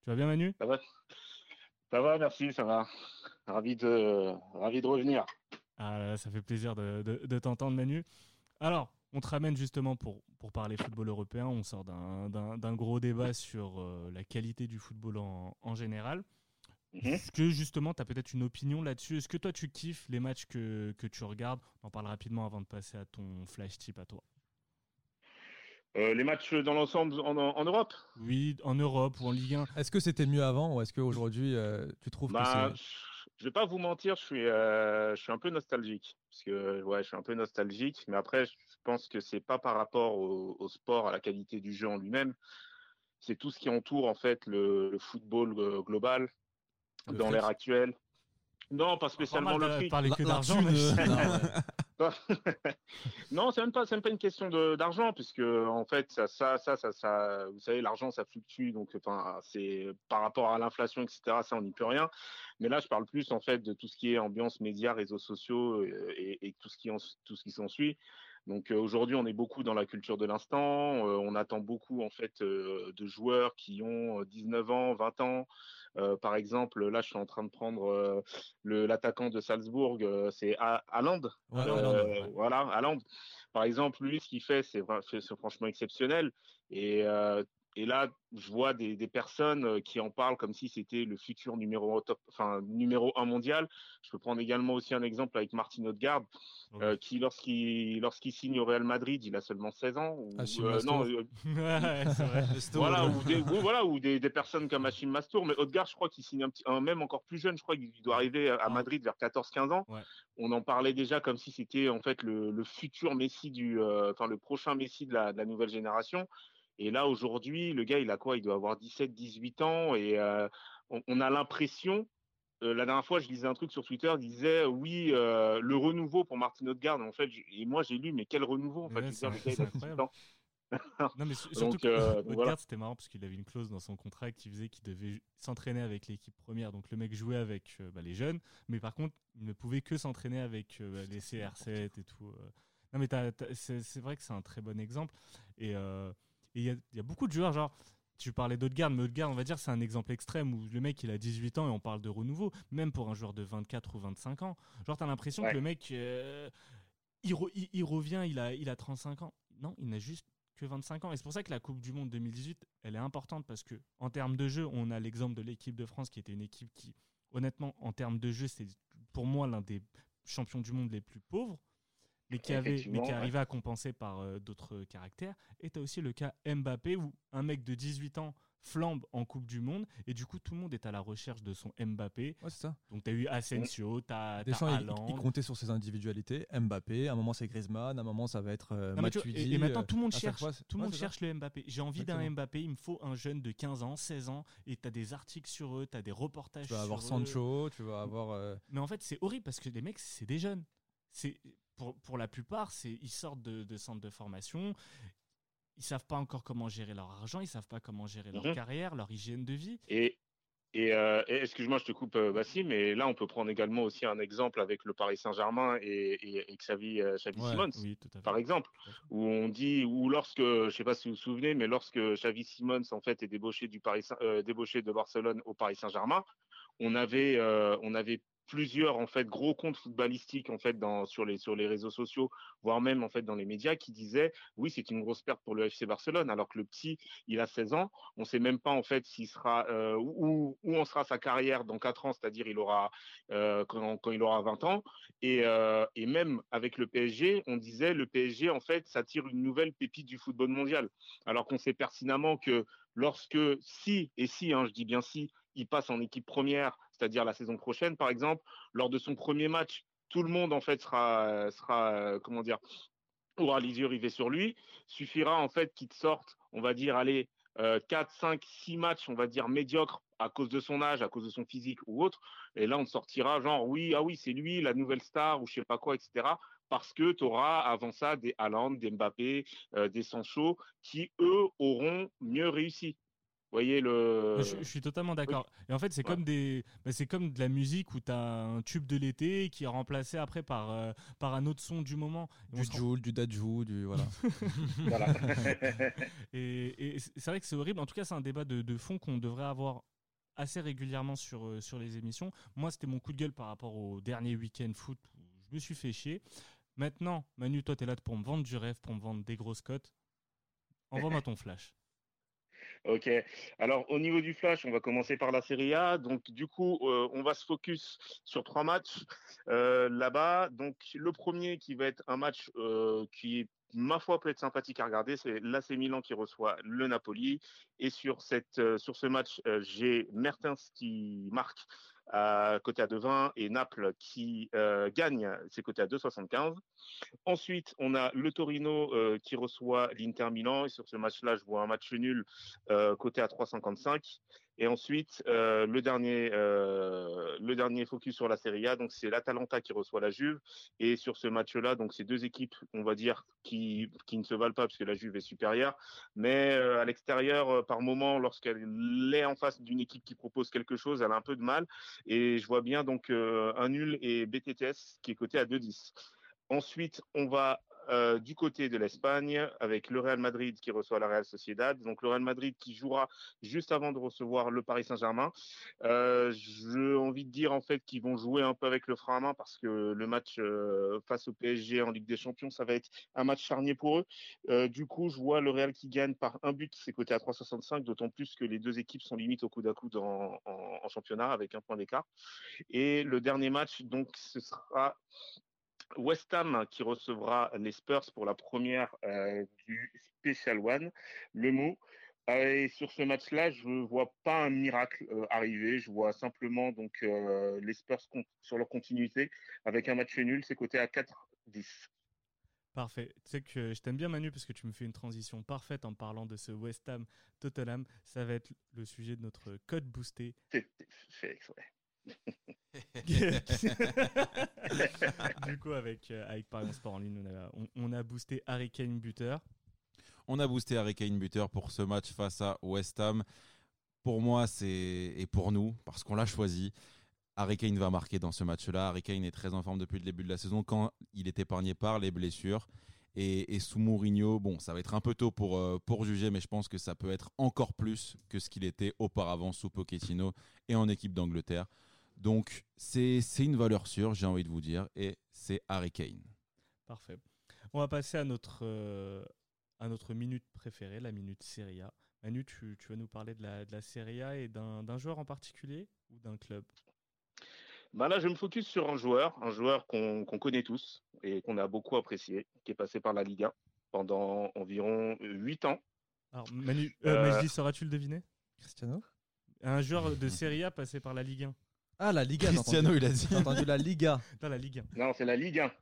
Tu vas bien Manu? Ça va Ça va, merci, ça va. Ravi de, ravi de revenir. Ah là là, ça fait plaisir de, de- de t'entendre Manu. Alors, on te ramène justement pour, pour parler football européen. On sort d'un gros débat sur euh, la qualité du football en, en général. Mhm. Est-ce que justement, tu as peut-être une opinion là-dessus? Est-ce que toi, tu kiffes les matchs que, que tu regardes? On en parle rapidement avant de passer à ton flash tip à toi. Euh, les matchs dans l'ensemble en, en, Europe? Oui, en Europe ou en Ligue 1. Est-ce que c'était mieux avant ou est-ce qu'aujourd'hui, euh, tu trouves que bah, c'est... Je vais pas vous mentir, je suis, euh, je suis un peu nostalgique. Parce que ouais, je suis un peu nostalgique. Mais après, je pense que c'est pas par rapport au, sport, à la qualité du jeu en lui-même. C'est tout ce qui entoure en fait le, football global dans l'ère actuelle. Non, pas spécialement le fric. Parler que d'argent. non, c'est même pas, même pas une question d'argent, puisque en fait, ça, ça, ça, ça, ça vous savez, l'argent, ça fluctue, donc enfin, c'est par rapport à l'inflation, etc. Ça, on n'y peut rien. Mais là, je parle plus en fait de tout ce qui est ambiance médias, réseaux sociaux euh, et, et tout ce qui en, tout ce qui s'ensuit. Donc euh, aujourd'hui, on est beaucoup dans la culture de l'instant. Euh, on attend beaucoup en fait de joueurs qui ont 19 ans, 20 ans. par exemple, là, je suis en train de prendre l'attaquant de Salzbourg, c'est Haaland. Voilà, Haaland. Par exemple, lui, ce qu'il fait, c'est franchement exceptionnel. Et et là, je vois des, des, personnes euh, qui en parlent comme si c'était le futur numéro, top, enfin, numéro un mondial. Je peux prendre également aussi un exemple avec Martin Odegaard, euh, qui, lorsqu'il lorsqu'il signe au Real Madrid, il a seulement 16 ans. Ou, ah, euh, non, voilà, ou, des, voilà, ou des, des, personnes comme Achim Mastour. Mais Odegaard, je crois qu'il signe un petit, un, même encore plus jeune. Je crois qu'il doit arriver à Madrid vers 14-15 ans. Ouais. On en parlait déjà comme si c'était en fait le, le futur Messi du, euh, enfin le prochain Messi de la, de la nouvelle génération. Et là, aujourd'hui, le gars, il a quoi? Il doit avoir 17, 18 ans. Et euh, on, a l'impression, euh, la dernière fois, je lisais un truc sur Twitter, il disait oui, euh, le renouveau pour Martin Odegaard. En fait, et moi, j'ai lu, mais quel renouveau en fait, c'est incroyable. non, mais surtout donc, Odegaard, c'était marrant parce qu'il avait une clause dans son contrat qui faisait qu'il devait s'entraîner avec l'équipe première. Donc le mec jouait avec bah, les jeunes, mais par contre, il ne pouvait que s'entraîner avec bah, les CR7 et tout. Non, mais c'est vrai que c'est un très bon exemple. Et et il y, a beaucoup de joueurs, genre, tu parlais d'Odegaard, mais Odegaard, on va dire, c'est un exemple extrême où le mec, il a 18 ans et on parle de renouveau, même pour un joueur de 24 ou 25 ans. Genre, t'as l'impression que le mec, euh, il, il, revient, il a, il a 35 ans. Non, il n'a juste que 25 ans. Et c'est pour ça que la Coupe du Monde 2018, elle est importante parce que, en termes de jeu, on a l'exemple de l'équipe de France qui était une équipe qui, honnêtement, en termes de jeu, c'est pour moi l'un des champions du monde les plus pauvres mais qui, avait, mais qui arrivait à compenser par euh, d'autres caractères. Et tu as aussi le cas Mbappé où un mec de 18 ans flambe en Coupe du Monde et du coup tout le monde est à la recherche de son Mbappé. Ouais, c'est ça. Donc tu as eu Asensio, tu as, Haaland. Il, comptait sur ses individualités. Mbappé, à un moment c'est Griezmann, à un moment ça va être euh, Matuidi, et, maintenant tout le monde cherche, tout le monde cherche le Mbappé. J'ai envie d'un Mbappé, il me faut un jeune de 15 ans, 16 ans et tu as des articles sur eux, tu as des reportages Tu vas avoir Sancho, tu vas avoir euh, Mais en fait, c'est horrible parce que les mecs c'est des jeunes. C'est pour, pour la plupart, c'est ils sortent de, de centres de formation, ils savent pas encore comment gérer leur argent, ils savent pas comment gérer leur mhm. carrière, leur hygiène de vie. Et, et, euh, excuse-moi, je te coupe, euh, Bassim, mais là, on peut prendre également aussi un exemple avec le Paris Saint-Germain et, et, Xavi, euh, Xavi Simons, par exemple, où on dit, ou lorsque, je sais pas si vous vous souvenez, mais lorsque Xavi Simons en fait est débauché du Paris, débauché de Barcelone au Paris Saint-Germain, on avait, on avait plusieurs en fait gros comptes footballistiques en fait dans sur les sur les réseaux sociaux voire même en fait dans les médias qui disaient oui c'est une grosse perte pour le FC Barcelone alors que le petit il a 16 ans. On sait même pas en fait s'il sera euh, où où en sera sa carrière dans 4 ans c'est-à-dire il aura euh, quand, quand, il aura 20 ans. Et euh, et même avec le PSG on disait le PSG en fait ça tire une nouvelle pépite du football mondial. Alors qu'on sait pertinemment que lorsque si et si hein, je dis bien si il passe en équipe première c'est-à-dire la saison prochaine, par exemple, lors de son premier match, tout le monde en fait sera, euh, comment dire, aura les yeux rivés sur lui. Suffira en fait qu'il sorte, on va dire, allez, 4, 5, 6 matchs, on va dire, médiocres à cause de son âge, à cause de son physique ou autre. Et là, on sortira genre, oui, ah oui, c'est lui, la nouvelle star ou je sais pas quoi, etc. Parce que tu auras avant ça des Haaland, des Mbappé, euh, des Sancho qui, eux, auront mieux réussi voyez le. Je, suis totalement d'accord. Et en fait, c'est comme des, bah, c'est comme de la musique où tu as un tube de l'été qui est remplacé après par euh, par un autre son du moment. du Joule, du Dadjou, du voilà. voilà. et, c'est vrai que c'est horrible. En tout cas, c'est un débat de, de fond qu'on devrait avoir assez régulièrement sur euh, sur les émissions. Moi, c'était mon coup de gueule par rapport au dernier week-end foot où je me suis fait chier. Maintenant, Manu, toi, tu es là pour me vendre du rêve, pour me vendre des grosses cotes. Envoie-moi ton flash. Ok. Alors au niveau du flash, on va commencer par la Serie A. Donc du coup, euh, on va se focus sur trois matchs euh, là-bas. Donc le premier qui va être un match euh, qui ma foi peut être sympathique à regarder, c'est l'AC Milan qui reçoit le Napoli. Et sur cette sur ce match, j'ai Mertens qui marque côté à 2,20 et Naples qui euh, gagne, c'est côté à 2,75. Ensuite, on a le Torino euh, qui reçoit l'Inter Milan et sur ce match-là, je vois un match nul euh, côté à 3,55. Et ensuite, euh, le dernier, euh, le dernier focus sur la Serie A, donc c'est l'Atalanta qui reçoit la Juve. Et sur ce match-là, donc c'est deux équipes, on va dire, qui, qui ne se valent pas parce que la Juve est supérieure, mais euh, à l'extérieur, par moment, lorsqu'elle est en face d'une équipe qui propose quelque chose, elle a un peu de mal. Et je vois bien donc un nul et BTTS qui est coté à 2,10. Ensuite, on va euh, du côté de l'Espagne avec le Real Madrid qui reçoit la Real Sociedad. Donc le Real Madrid qui jouera juste avant de recevoir le Paris Saint-Germain. Euh, J'ai envie de dire en fait qu'ils vont jouer un peu avec le frein à main parce que le match euh, face au PSG en Ligue des Champions, ça va être un match charnier pour eux. Du coup, je vois le Real qui gagne par un but, c'est côté à 3,65, d'autant plus que les deux équipes sont limite au coup à coude en, en championnat avec un point d'écart. Et le dernier match, donc ce sera West Ham qui recevra les Spurs pour la première euh, du Special One, le mot. Et sur ce match-là, je ne vois pas un miracle euh, arriver. Je vois simplement donc euh, les Spurs sur leur continuité avec un match nul. C'est coté à 4-10. Parfait. Tu sais que je t'aime bien Manu parce que tu me fais une transition parfaite en parlant de ce West Ham Tottenham. Ça va être le sujet de notre code boosté. C'est fait du coup, avec, euh, avec Sport en ligne, on a, on, a boosté Harry Kane buteur. On a boosté Harry Kane buteur pour ce match face à West Ham. Pour moi, c'est et pour nous, parce qu'on l'a choisi, Harry Kane va marquer dans ce match-là. Harry Kane est très en forme depuis le début de la saison quand il est épargné par les blessures. Et, sous Mourinho, bon, ça va être un peu tôt pour, euh, pour juger, mais je pense que ça peut être encore plus que ce qu'il était auparavant sous Pochettino et en équipe d'Angleterre. Donc, c'est une valeur sûre, j'ai envie de vous dire, et c'est Harry Kane. Parfait. On va passer à notre, euh, à notre minute préférée, la minute Serie A. Manu, tu, tu vas nous parler de la, de la Serie A et d'un joueur en particulier ou d'un club? Bah là, je me focus sur un joueur, un joueur qu'on connaît tous et qu'on a beaucoup apprécié, qui est passé par la Liga pendant environ 8 ans. Alors, Manu, euh, euh sauras-tu le deviner? Cristiano Un joueur de Serie A passé par la Ligue 1. Ah, la Liga. Cristiano, il a dit. J'ai entendu la Liga. Dans la Ligue 1. Non, c'est la Ligue 1.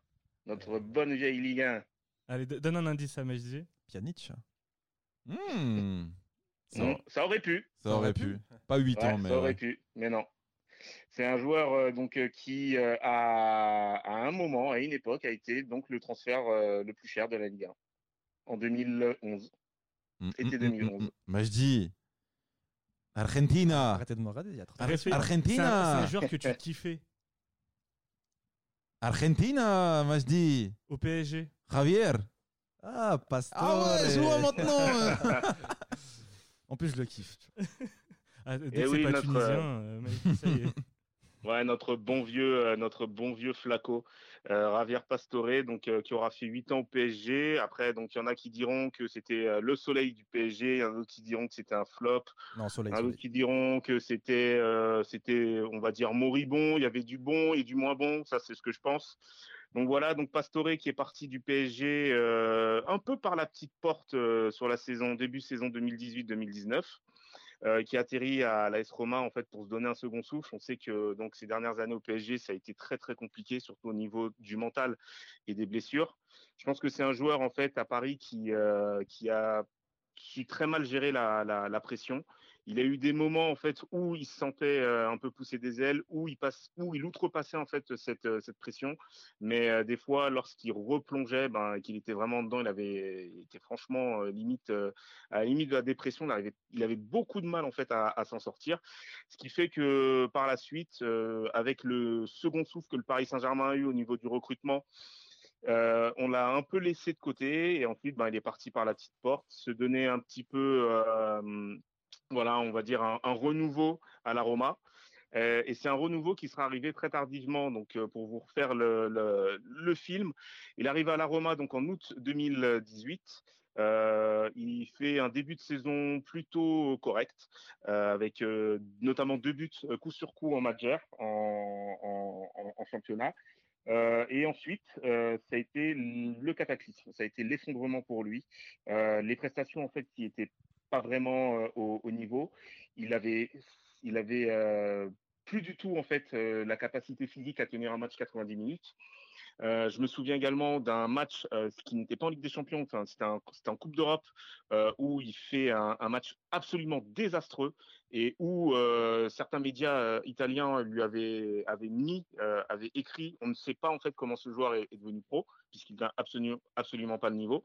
Notre bonne vieille Ligue 1. Allez, donne un indice à Majdi. Pjanic. Hmm. Ça, aurait pu. Ça, aurait pu. Pas 8 ans, mais. Ça aurait pu, mais non. C'est un joueur euh, donc euh, qui euh, a, à un moment, à une époque, a été donc le transfert le plus cher de la Ligue 1 en 2011. Mm, Été 2011. Majdi, Argentina. Arrêtez de me regarder, il y a Argentina. C'est un joueur que tu kiffais. Argentina, Majdi. Au PSG. Javier. Ah, Pastore. Ah ouais, joue maintenant. en plus, je le kiffe. Ah, dès que oui, pas notre... tunisien, euh, ça y est. Ouais, notre bon vieux, euh, notre bon vieux Flaco, euh, Javier Pastore, donc euh, qui aura fait 8 ans au PSG. Après, donc il y en a qui diront que c'était le soleil du PSG, il y en a d'autres qui diront que c'était un flop, non, soleil, il y en a d'autres qui diront que c'était, c'était, on va dire moribond. Il y avait du bon et du moins bon, ça c'est ce que je pense. Donc voilà, donc Pastore qui est parti du PSG un peu par la petite porte sur la saison début saison 2018-2019. Euh, qui atterrit à l'AS Roma en fait pour se donner un second souffle. On sait que donc ces dernières années au PSG, ça a été très très compliqué, surtout au niveau du mental et des blessures. Je pense que c'est un joueur en fait à Paris qui euh, qui a très mal géré la, la pression il a eu des moments en fait où il se sentait euh, un peu pousser des ailes, où il passe, où il outrepassait en fait cette, euh, cette pression. Mais euh, des fois, lorsqu'il replongeait, ben, qu'il était vraiment dedans, il avait était franchement limite à la limite de la dépression. Il avait, il beaucoup de mal en fait à, s'en sortir. Ce qui fait que par la suite, avec le second souffle que le Paris Saint-Germain a eu au niveau du recrutement, on l'a un peu laissé de côté et ensuite ben, il est parti par la petite porte, se donner un petit peu voilà, on va dire un, renouveau à la Roma. et c'est un renouveau qui sera arrivé très tardivement. Donc, pour vous refaire le, film, il arrive à la Roma donc en août 2018. Euh, il fait un début de saison plutôt correct, euh, avec euh, notamment deux buts coup sur coup en en, en, championnat. et ensuite, ça a été le cataclysme, ça a été l'effondrement pour lui. les prestations en fait qui étaient pas vraiment au, au, niveau. Il avait, il avait plus du tout en fait la capacité physique à tenir un match 90 minutes. Euh, je me souviens également d'un match euh, qui n'était pas en Ligue des Champions, c'était en Coupe d'Europe, euh, où il fait un, match absolument désastreux et où certains médias italiens lui avaient, mis, avaient écrit, on ne sait pas en fait comment ce joueur est, devenu pro, puisqu'il n'a absolument, absolument pas le niveau.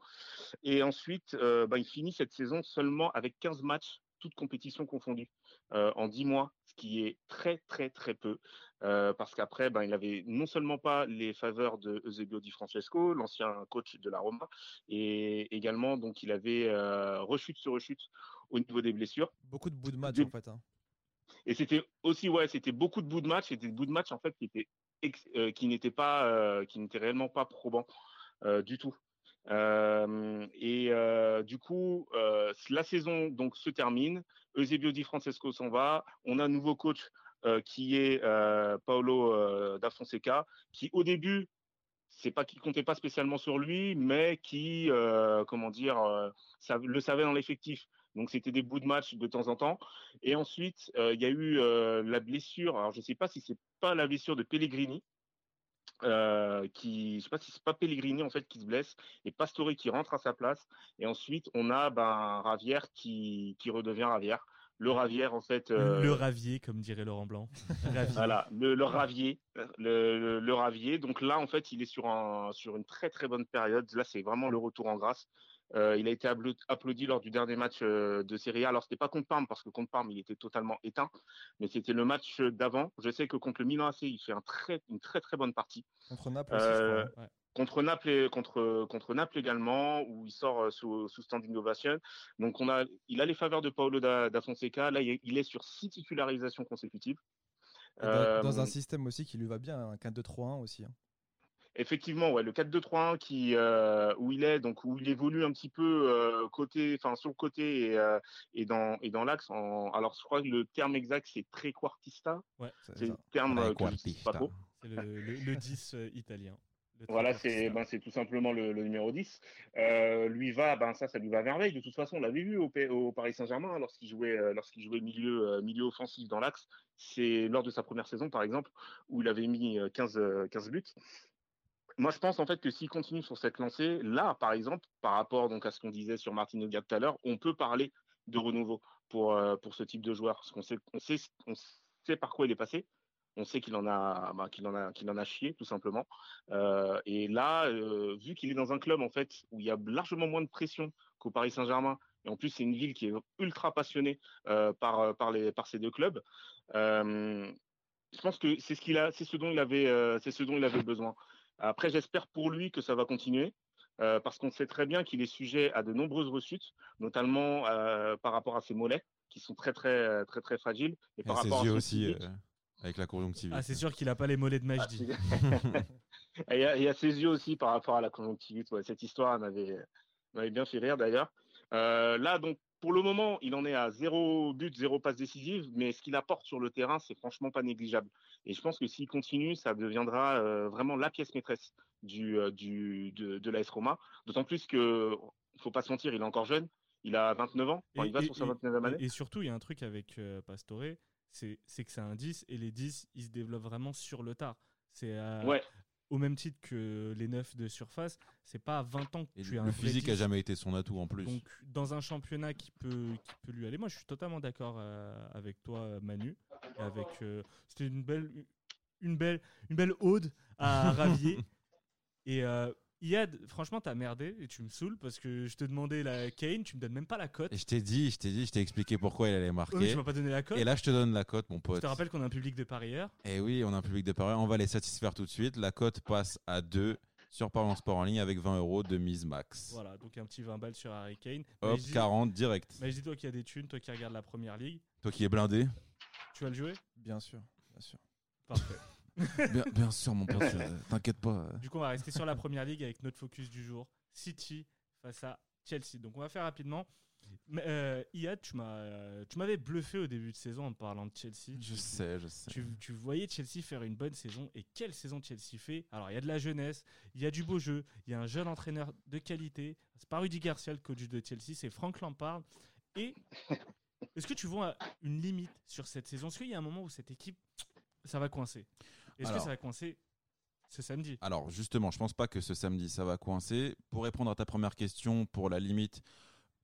Et ensuite, bah, il finit cette saison seulement avec 15 matchs toutes compétitions confondues en 10 mois, ce qui est très très très peu. Euh, parce qu'après, ben, il avait non seulement pas les faveurs de Eusebio Di Francesco, l'ancien coach de la Roma, et également donc il avait euh, rechute sur rechute au niveau des blessures. Beaucoup de bouts de match en fait. Hein. Et c'était aussi ouais, c'était beaucoup de bouts de match, c'était des bouts de match en fait qui étaient euh, qui n'étaient pas qui n'étaient réellement pas probants du tout. et du coup, la saison donc se termine. Eusebio Di Francesco s'en va. On a un nouveau coach qui est euh, Paolo euh, da Fonseca, qui au début, c'est pas qu'il comptait pas spécialement sur lui, mais qui, comment dire, le savait dans l'effectif. Donc c'était des bouts de match de temps en temps. Et ensuite, il y a eu la blessure. Alors je sais pas si c'est pas la blessure de Pellegrini, euh, qui, je sais pas si c'est pas Pellegrini en fait qui se blesse et Pastore qui rentre à sa place et ensuite on a ben Ravière qui, qui redevient Ravière le Ravière en fait. Euh, le Ravier, comme dirait Laurent Blanc. voilà, le, le Ravier, le, le, Ravier. Donc là, en fait, il est sur un sur une très très bonne période. Là, c'est vraiment le retour en grâce. Euh, il a été applaudi lors du dernier match euh, de Serie A. Alors, c'était pas contre Parme, parce que contre Parme, il était totalement éteint. Mais c'était le match d'avant. Je sais que contre le Milan AC, il fait un très, une très, très bonne partie. Contre Naples aussi, je crois. Ouais contre Naples contre contre Naples également où il sort euh, sous, sous standing ovation. Donc on a il a les faveurs de Paolo da, Fonseca. Là il est sur six titularisations consécutives. Dans, un euh, système aussi qui lui va bien, un 4-2-3-1 aussi. Hein. Effectivement, ouais, le 4-2-3-1 qui euh, où il est, donc où il évolue un petit peu côté, enfin sur le côté et, et dans et dans l'axe. Alors je crois que le terme exact c'est trequartista. Ouais, c'est le terme que je sais pas trop. C'est le, le, 10 italien. Voilà, c'est ben, tout simplement le, numéro 10. Euh, lui va, ben, ça, ça lui va à merveille. De toute façon, on l'avait vu au, au Paris Saint-Germain lorsqu'il jouait, euh, lorsqu'il jouait milieu, euh, milieu offensif dans l'axe. C'est lors de sa première saison, par exemple, où il avait mis 15, 15 buts. Moi, je pense en fait que s'il continue sur cette lancée, là, par exemple, par rapport donc à ce qu'on disait sur Martin Odegaard tout à l'heure, on peut parler de renouveau pour, pour ce type de joueur. Parce qu'on sait, on sait, on sait par quoi il est passé on sait qu'il en a, bah, qu'il en a, qu'il en a chié tout simplement. Euh, et là, euh, vu qu'il est dans un club en fait où il y a largement moins de pression qu'au Paris Saint-Germain, et en plus c'est une ville qui est ultra passionnée euh, par par les par ces deux clubs. je pense que c'est ce qu'il a, c'est ce dont il avait, c'est ce dont il avait besoin. Après, j'espère pour lui que ça va continuer. parce qu'on sait très bien qu'il est sujet à de nombreuses rechutes, notamment par rapport à ses mollets qui sont très très très très fragiles et, par rapport à aussi. Avec la conjonctivite. Ah, c'est sûr qu'il n'a pas les mollets de Majdi. Ah, il, y a, ses yeux aussi par rapport à la conjonctivite. cette histoire m'avait bien fait rire d'ailleurs. Euh, là, donc, pour le moment, il en est à zéro but, zéro passe décisive, mais ce qu'il apporte sur le terrain, c'est franchement pas négligeable. Et je pense que s'il continue, ça deviendra euh, vraiment la pièce maîtresse du, euh, du, de, de l'AS Roma. D'autant plus que, faut pas se mentir, il est encore jeune. Il a 29 ans. il va sur sa 29e année. Et surtout, il y a un truc avec Pastore c'est que c'est un 10 et les 10 ils se développent vraiment sur le tard. C'est euh, au même titre que les 9 de surface, c'est pas à 20 ans que tu es un Le physique a jamais été son atout en plus. Donc dans un championnat qui peut qui peut lui aller, moi je suis totalement d'accord euh, avec toi Manu avec euh, c'était une belle une belle une belle ode à Ravier et Yad, franchement, t'as merdé et tu me saoules parce que je te demandais la Kane, tu me donnes même pas la cote. Et je t'ai dit, je t'ai dit, je t'ai expliqué pourquoi il allait marquer. tu m'as pas donné la cote. Et là, je te donne la cote, mon pote. Je te rappelle qu'on a un public de parieurs. Et eh oui, on a un public de parieurs. On va les satisfaire tout de suite. La cote passe à 2 sur Parlons Sport en ligne avec 20 euros de mise max. Voilà, donc un petit 20 balles sur Harry Kane. Hop, 40 direct. Mais dis-toi qu'il y a des thunes, toi qui regardes la première ligue. Toi qui es blindé. Tu vas le jouer? Bien sûr. Bien sûr. Parfait. bien, bien, sûr, mon pote, t'inquiète pas. Du coup, on va rester sur la première ligue avec notre focus du jour City face à Chelsea. Donc, on va faire rapidement. Mais, euh, Iad, tu m'avais bluffé au début de saison en parlant de Chelsea. Je sais, je sais. Tu, voyais Chelsea faire une bonne saison. Et quelle saison Chelsea fait? Alors, il y a de la jeunesse, il y a du beau jeu, il y a un jeune entraîneur de qualité. C'est pas Rudy Garcia, le coach de Chelsea, c'est Frank Lampard. Et est-ce que tu vois une limite sur cette saison? Est-ce qu'il y a un moment où cette équipe, ça va coincer? Est-ce que ça va coincer ce samedi? Alors, justement, je pense pas que ce samedi, ça va coincer. Pour répondre à ta première question, pour la limite,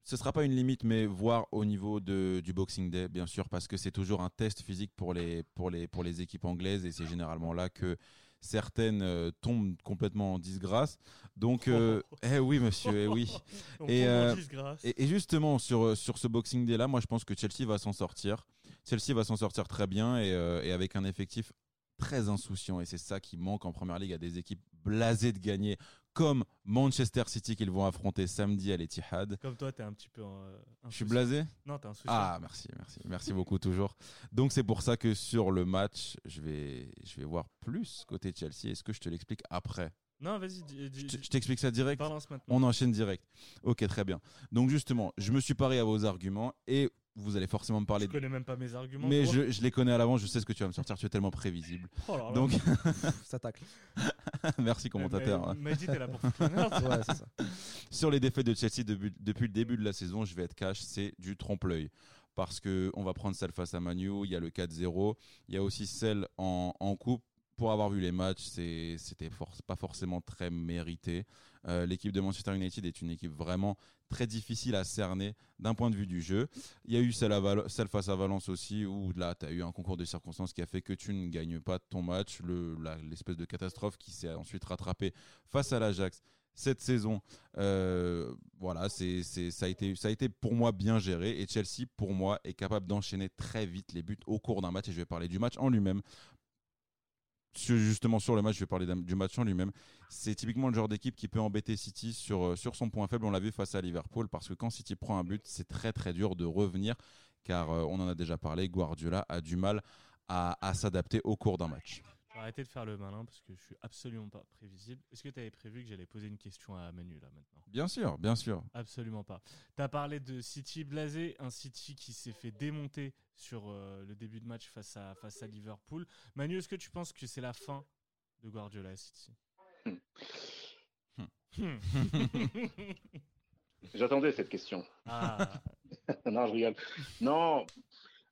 ce sera pas une limite, mais voir au niveau de, du Boxing Day, bien sûr, parce que c'est toujours un test physique pour les, pour les, pour les équipes anglaises et c'est généralement là que certaines euh, tombent complètement en disgrâce. Donc, euh, eh oui, monsieur, eh oui. Euh, et, et, justement, sur, sur ce Boxing Day là, moi je pense que Chelsea va s'en sortir. Chelsea va s'en sortir très bien et, et avec un effectif très insouciant et c'est ça qui manque en première ligue à des équipes blasées de gagner comme Manchester City qu'ils vont affronter samedi à l'Etihad. Comme toi, tu es un petit peu. Euh, Je suis blasé? Non, tu es insouciant. Ah, merci, merci. Merci beaucoup, toujours. Donc, c'est pour ça que sur le match, je vais, je vais voir plus côté Chelsea. Est-ce que je te l'explique après? Non, vas-y. Je t'explique ça direct? On enchaîne direct. Ok, très bien. Donc justement, je me suis paré à vos arguments et vous allez forcément me parler. Je connais même pas mes arguments. Mais je, je, les connais à l'avance, je sais ce que tu vas me sortir, tu es tellement prévisible. Oh Donc, ça tacle. Merci commentateur. Mais, dit, t'es là pour ouais, ça. Sur les défaites de Chelsea depuis, depuis, le début de la saison, je vais être cash, c'est du trompe-l'œil. Parce qu'on va prendre celle face à Manu, il y a le 4-0, il y a aussi celle en, en coupe pour avoir vu les matchs, c'était pas forcément très mérité. Euh, l'équipe de Manchester United est une équipe vraiment très difficile à cerner d'un point de vue du jeu. Il y a eu celle, face à Valence aussi, où là, tu as eu un concours de circonstances qui a fait que tu ne gagnes pas ton match. L'espèce de catastrophe qui s'est ensuite rattrapée face à l'Ajax cette saison, euh, voilà, ça a été pour moi bien géré. Et Chelsea, pour moi, est capable d'enchaîner très vite les buts au cours d'un match. Et je vais parler du match en lui-même justement sur le match, je vais parler du match en lui-même. C'est typiquement le genre d'équipe qui peut embêter City sur, euh, sur son point faible. On l'a vu face à Liverpool parce que quand City prend un but, c'est très très dur de revenir car euh, on en a déjà parlé. Guardiola a du mal à s'adapter au cours d'un match. Arrêtez de faire le malin parce que je suis absolument pas prévisible. Est-ce que tu avais prévu que j'allais poser une question à Manu là maintenant? Bien sûr, bien sûr. Absolument pas. Tu as parlé de City blasé, un City qui s'est fait démonter sur euh, le début de match face à, face à Liverpool. Manu, est-ce que tu penses que c'est la fin de Guardiola City? Hmm. J'attendais cette question. Ah. non, je rigole. Non,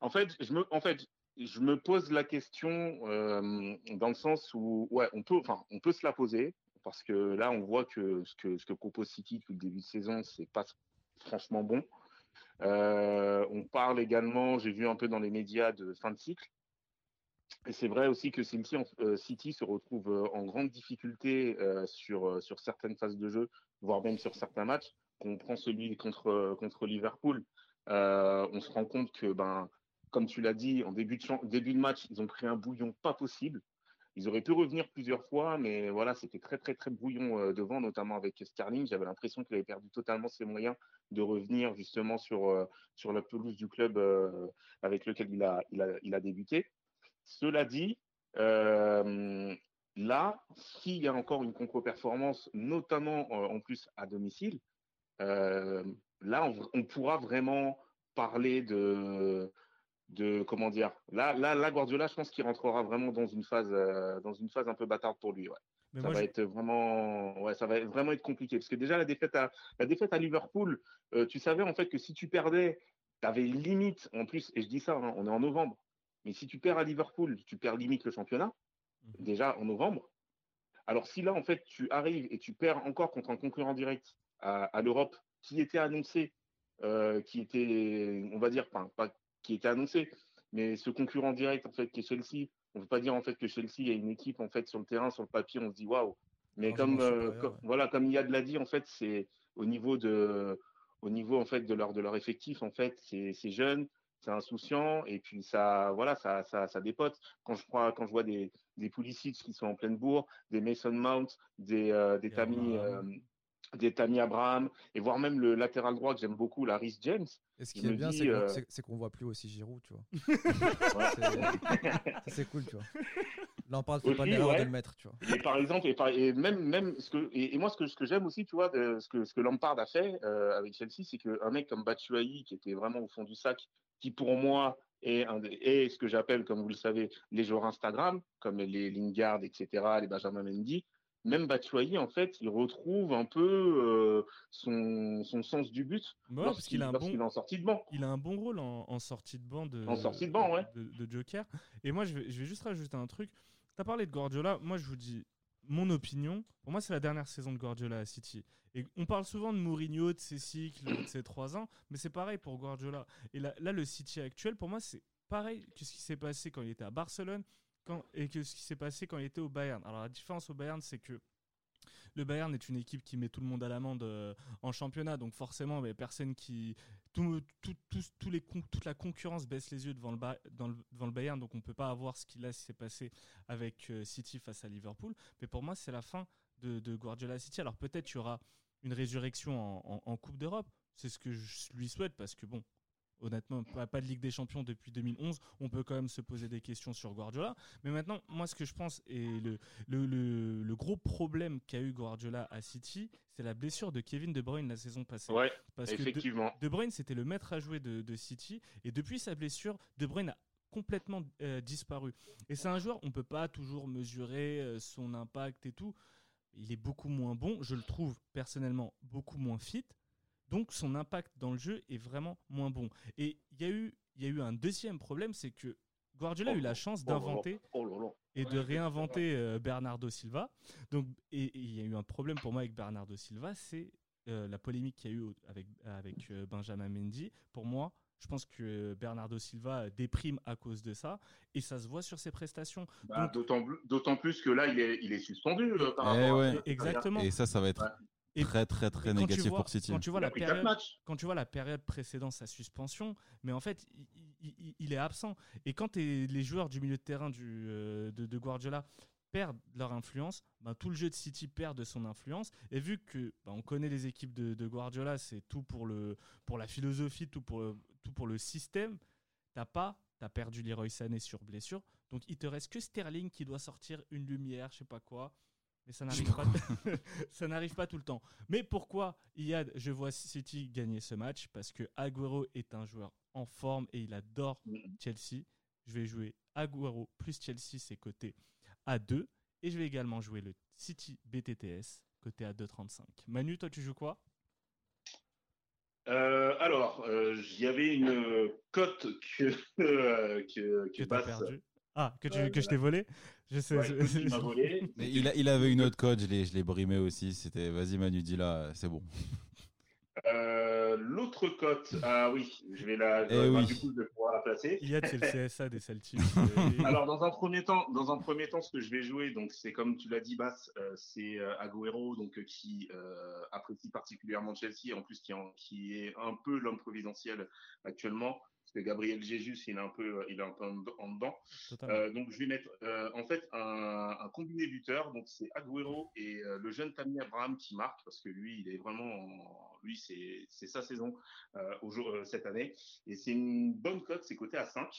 en fait, je me, en fait, je me pose la question euh, dans le sens où, ouais, on peut, enfin, on peut se la poser parce que là, on voit que ce que, ce que propose City depuis le début de saison, c'est pas franchement bon. Euh, on parle également, j'ai vu un peu dans les médias de fin de cycle. Et c'est vrai aussi que City, euh, City se retrouve en grande difficulté sur, sur certaines phases de jeu, voire même sur certains matchs. Qu'on prend celui contre, contre Liverpool, on se rend compte que ben, comme tu l'as dit, en début de, début de match, ils ont pris un bouillon pas possible. Ils auraient pu revenir plusieurs fois, mais voilà, c'était très, très, très brouillon euh, devant, notamment avec Sterling. J'avais l'impression qu'il avait perdu totalement ses moyens de revenir justement sur, euh, sur la pelouse du club euh, avec lequel il a, il, a, il a débuté. Cela dit, là, s'il y a encore une contre-performance, notamment en plus à domicile, là, on, on, pourra vraiment parler de, de comment dire là là là Guardiola je pense qu'il rentrera vraiment dans une phase euh, dans une phase un peu bâtarde pour lui ouais. ça va être vraiment ouais ça va vraiment être compliqué parce que déjà la défaite à la défaite à Liverpool euh, tu savais en fait que si tu perdais tu avais limite en plus et je dis ça hein, on est en novembre mais si tu perds à Liverpool tu perds limite le championnat mhm. déjà en novembre alors si là en fait tu arrives et tu perds encore contre un concurrent direct à, l'Europe qui était annoncé euh, qui était on va dire pas, pas qui était annoncé. Mais ce concurrent direct, en fait, qui est Chelsea, on ne peut pas dire en fait que Chelsea est une équipe en fait sur le terrain, sur le papier, on se dit waouh. Mais comme, euh, voilà, comme Yad l'a dit, en fait, c'est au niveau de, au niveau en fait de leur de leur effectif, en fait, c'est jeune, c'est insouciant et puis ça, voilà, ça, ça, ça dépote. Quand je crois, quand je vois des des Pulisic qui sont en pleine bourre, des Mason Mount, des euh, des Tammy, des Tammy Abraham, et voire même le latéral droit que j'aime beaucoup, la Rhys James. Et ce qui est bien, euh, c'est qu'on voit plus aussi Giroud, tu vois. c'est cool, tu vois. Là, on parle pas l'erreur de le mettre, tu vois. Et par exemple, et, même, même ce que, et, moi, ce que, ce que j'aime aussi, tu vois, ce, que, ce que Lampard a fait euh, avec Chelsea, c'est qu'un mec comme Batshuayi, qui était vraiment au fond du sac, qui pour moi est, un, est ce que j'appelle, comme vous le savez, les joueurs Instagram, comme les Lingard, etc., les Benjamin Mendy, même Batshuayi, en fait, il retrouve un peu euh, son, son, sens du but parce qu'il a un bon, est en sortie de banc. Il a un bon rôle en, sortie de banc de, en sortie de, banc, ouais. de, Joker. Et moi, je vais, je vais juste rajouter un truc. Tu as parlé de Guardiola. Moi, je vous dis mon opinion. Pour moi, c'est la dernière saison de Guardiola à City. Et on parle souvent de Mourinho, de ses cycles, de ses trois ans, mais c'est pareil pour Guardiola. Et là, là, le City actuel, pour moi, c'est pareil que ce qui s'est passé quand il était à Barcelone, et que ce qui s'est passé quand il était au Bayern. Alors la différence au Bayern, c'est que le Bayern est une équipe qui met tout le monde à l'amende euh, en championnat, donc forcément, personne qui toute la concurrence baisse les yeux devant le, devant le Bayern, donc on peut pas avoir ce qui là s'est passé avec euh, City face à Liverpool. Mais pour moi, c'est la fin de, de, Guardiola City. Alors peut-être il y aura une résurrection en, en Coupe d'Europe. C'est ce que je lui souhaite parce que bon, honnêtement, pas, de Ligue des Champions depuis 2011, on peut quand même se poser des questions sur Guardiola. Mais maintenant, moi, ce que je pense, et le, le, gros problème qu'a eu Guardiola à City, c'est la blessure de Kevin De Bruyne la saison passée. Ouais, Parce effectivement. Que de, Bruyne, c'était le maître à jouer de, City, et depuis sa blessure, De Bruyne a complètement euh, disparu. Et c'est un joueur, on peut pas toujours mesurer euh, son impact et tout. Il est beaucoup moins bon, je le trouve personnellement beaucoup moins fit. Donc son impact dans le jeu est vraiment moins bon. Et il y, a eu, y a eu un deuxième problème, c'est que Guardiola a eu la chance d'inventer et de réinventer euh, Bernardo Silva. Donc, et il y a eu un problème pour moi avec Bernardo Silva, c'est euh, la polémique qu'il y a eu avec, avec euh, Benjamin Mendy. Pour moi, je pense que Bernardo Silva déprime à cause de ça et ça se voit sur ses prestations. Bah, d'autant plus que là, il est, il est suspendu par eh rapport Exactement. Et ça, ça va être très très très négatif pour City. Quand tu, vois la période, quand tu vois la période précédant sa suspension, mais en fait, il, est absent. Et quand les joueurs du milieu de terrain du, euh, de, Guardiola perdent leur influence, ben, tout le jeu de City perd de son influence. Et vu que ben, on connaît les équipes de, Guardiola, c'est tout pour, le, pour la philosophie, tout pour le, tout pour le système, t'as pas, t'as perdu Leroy Sané sur blessure. Donc il te reste que Sterling qui doit sortir une lumière, je sais pas quoi mais ça n'arrive pas, ça n'arrive pas tout le temps. Mais pourquoi Iyad, je vois City gagner ce match? Parce que Aguero est un joueur en forme et il adore Chelsea. Je vais jouer Aguero plus Chelsea, c'est côté à 2. Et je vais également jouer le City BTTS, côté à 2,35. Manu, toi, tu joues quoi? Euh, alors, euh, il y avait une cote que, euh, que, que, que Ah, que, tu, que je t'ai volé je sais. volé. Mais il, il, avait une autre code, je l'ai brimé aussi. C'était vas-y Manu, dis là, c'est bon. Euh, l'autre cote, ah oui, je vais la, eh du coup, je vais pouvoir la placer. Il y a c'est le CSA des Celtics. Alors dans un premier temps, dans un premier temps, ce que je vais jouer, donc c'est comme tu l'as dit, Bass, euh, c'est euh, Agüero, donc qui apprécie particulièrement Chelsea, en plus qui, en, qui est un peu l'homme providentiel actuellement que Gabriel Jésus, il est un peu, il est un peu en dedans. Euh, donc je vais mettre euh, en fait un, un, combiné buteur. Donc c'est Agüero et euh, le jeune Tammy Abraham qui marque parce que lui, il est vraiment, lui c'est c'est sa saison au jour, cette année et c'est une bonne cote. C'est coté à 5.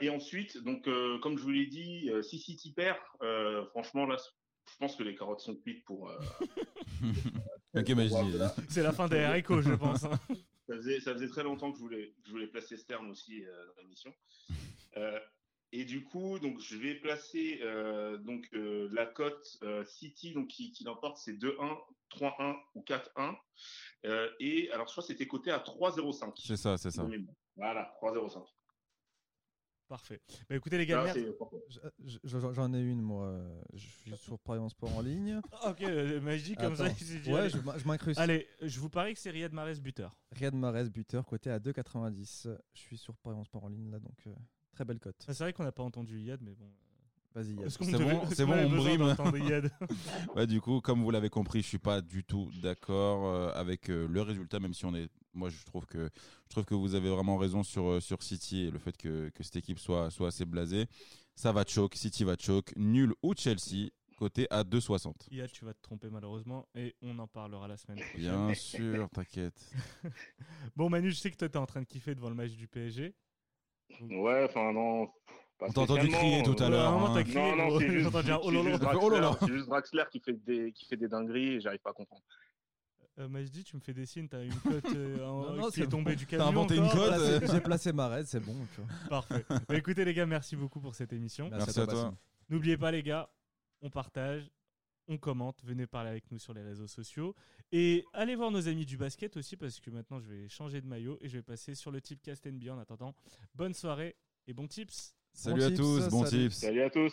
et ensuite, donc comme je vous l'ai dit, si City perd, franchement là, je pense que les carottes sont cuites pour. ok, C'est la fin des haricots, je pense. Hein. Ça faisait, ça faisait très longtemps que je voulais, je voulais placer Stern aussi euh, dans l'émission. Euh, et du coup, donc je vais placer euh, donc la cote City donc qui, qui l'emporte, c'est 2-1, 3-1 ou 4-1. et alors je crois que c'était coté à 3-0-5. C'est ça, c'est ça. Voilà, 3-0-5. Parfait. Bah écoutez les gars, j'en ai une moi. Je suis sur Paris Sport en ligne. ok, euh, magique comme ça. Ouais, je, je m'incruste. Allez, je vous parie que c'est Riyad Mahrez buteur. Riyad Mahrez buteur, côté à 2,90. Je suis sur Paris Sport en ligne là, donc euh, très belle cote. c'est vrai qu'on n'a pas entendu Yad, mais bon. Vas-y, C'est bon, c'est bon, on brime. ouais, du coup, comme vous l'avez compris, je suis pas du tout d'accord euh, avec le résultat, même si on est moi, je trouve que je trouve que vous avez vraiment raison sur euh, sur City et le fait que, que cette équipe soit soit assez blasée. Ça va choke, City va choke, nul ou Chelsea. côté à 2,60. Ia, tu vas te tromper malheureusement et on en parlera la semaine prochaine. Bien sûr, t'inquiète. bon, Manu, je sais que toi, t'es en train de kiffer devant le match du PSG. Ouais, enfin, non. On t'a entendu crier tout à l'heure. Hein. Non, non, c'est juste, juste, Draxler qui fait des, qui fait des dingueries et j'arrive pas à comprendre. Euh, Majdi, tu me fais des signes, t'as une cote euh, qui est tombée du camion. T'as inventé une cote J'ai placé ma raide, c'est bon. Parfait. Bah, écoutez les gars, merci beaucoup pour cette émission. Merci, à toi. N'oubliez pas les gars, on partage, on commente, venez parler avec nous sur les réseaux sociaux. Et allez voir nos amis du basket aussi, parce que maintenant je vais changer de maillot et je vais passer sur le type Cast NBA en attendant. Bonne soirée et bons tips. Salut à tous, bons tips. Salut à tous.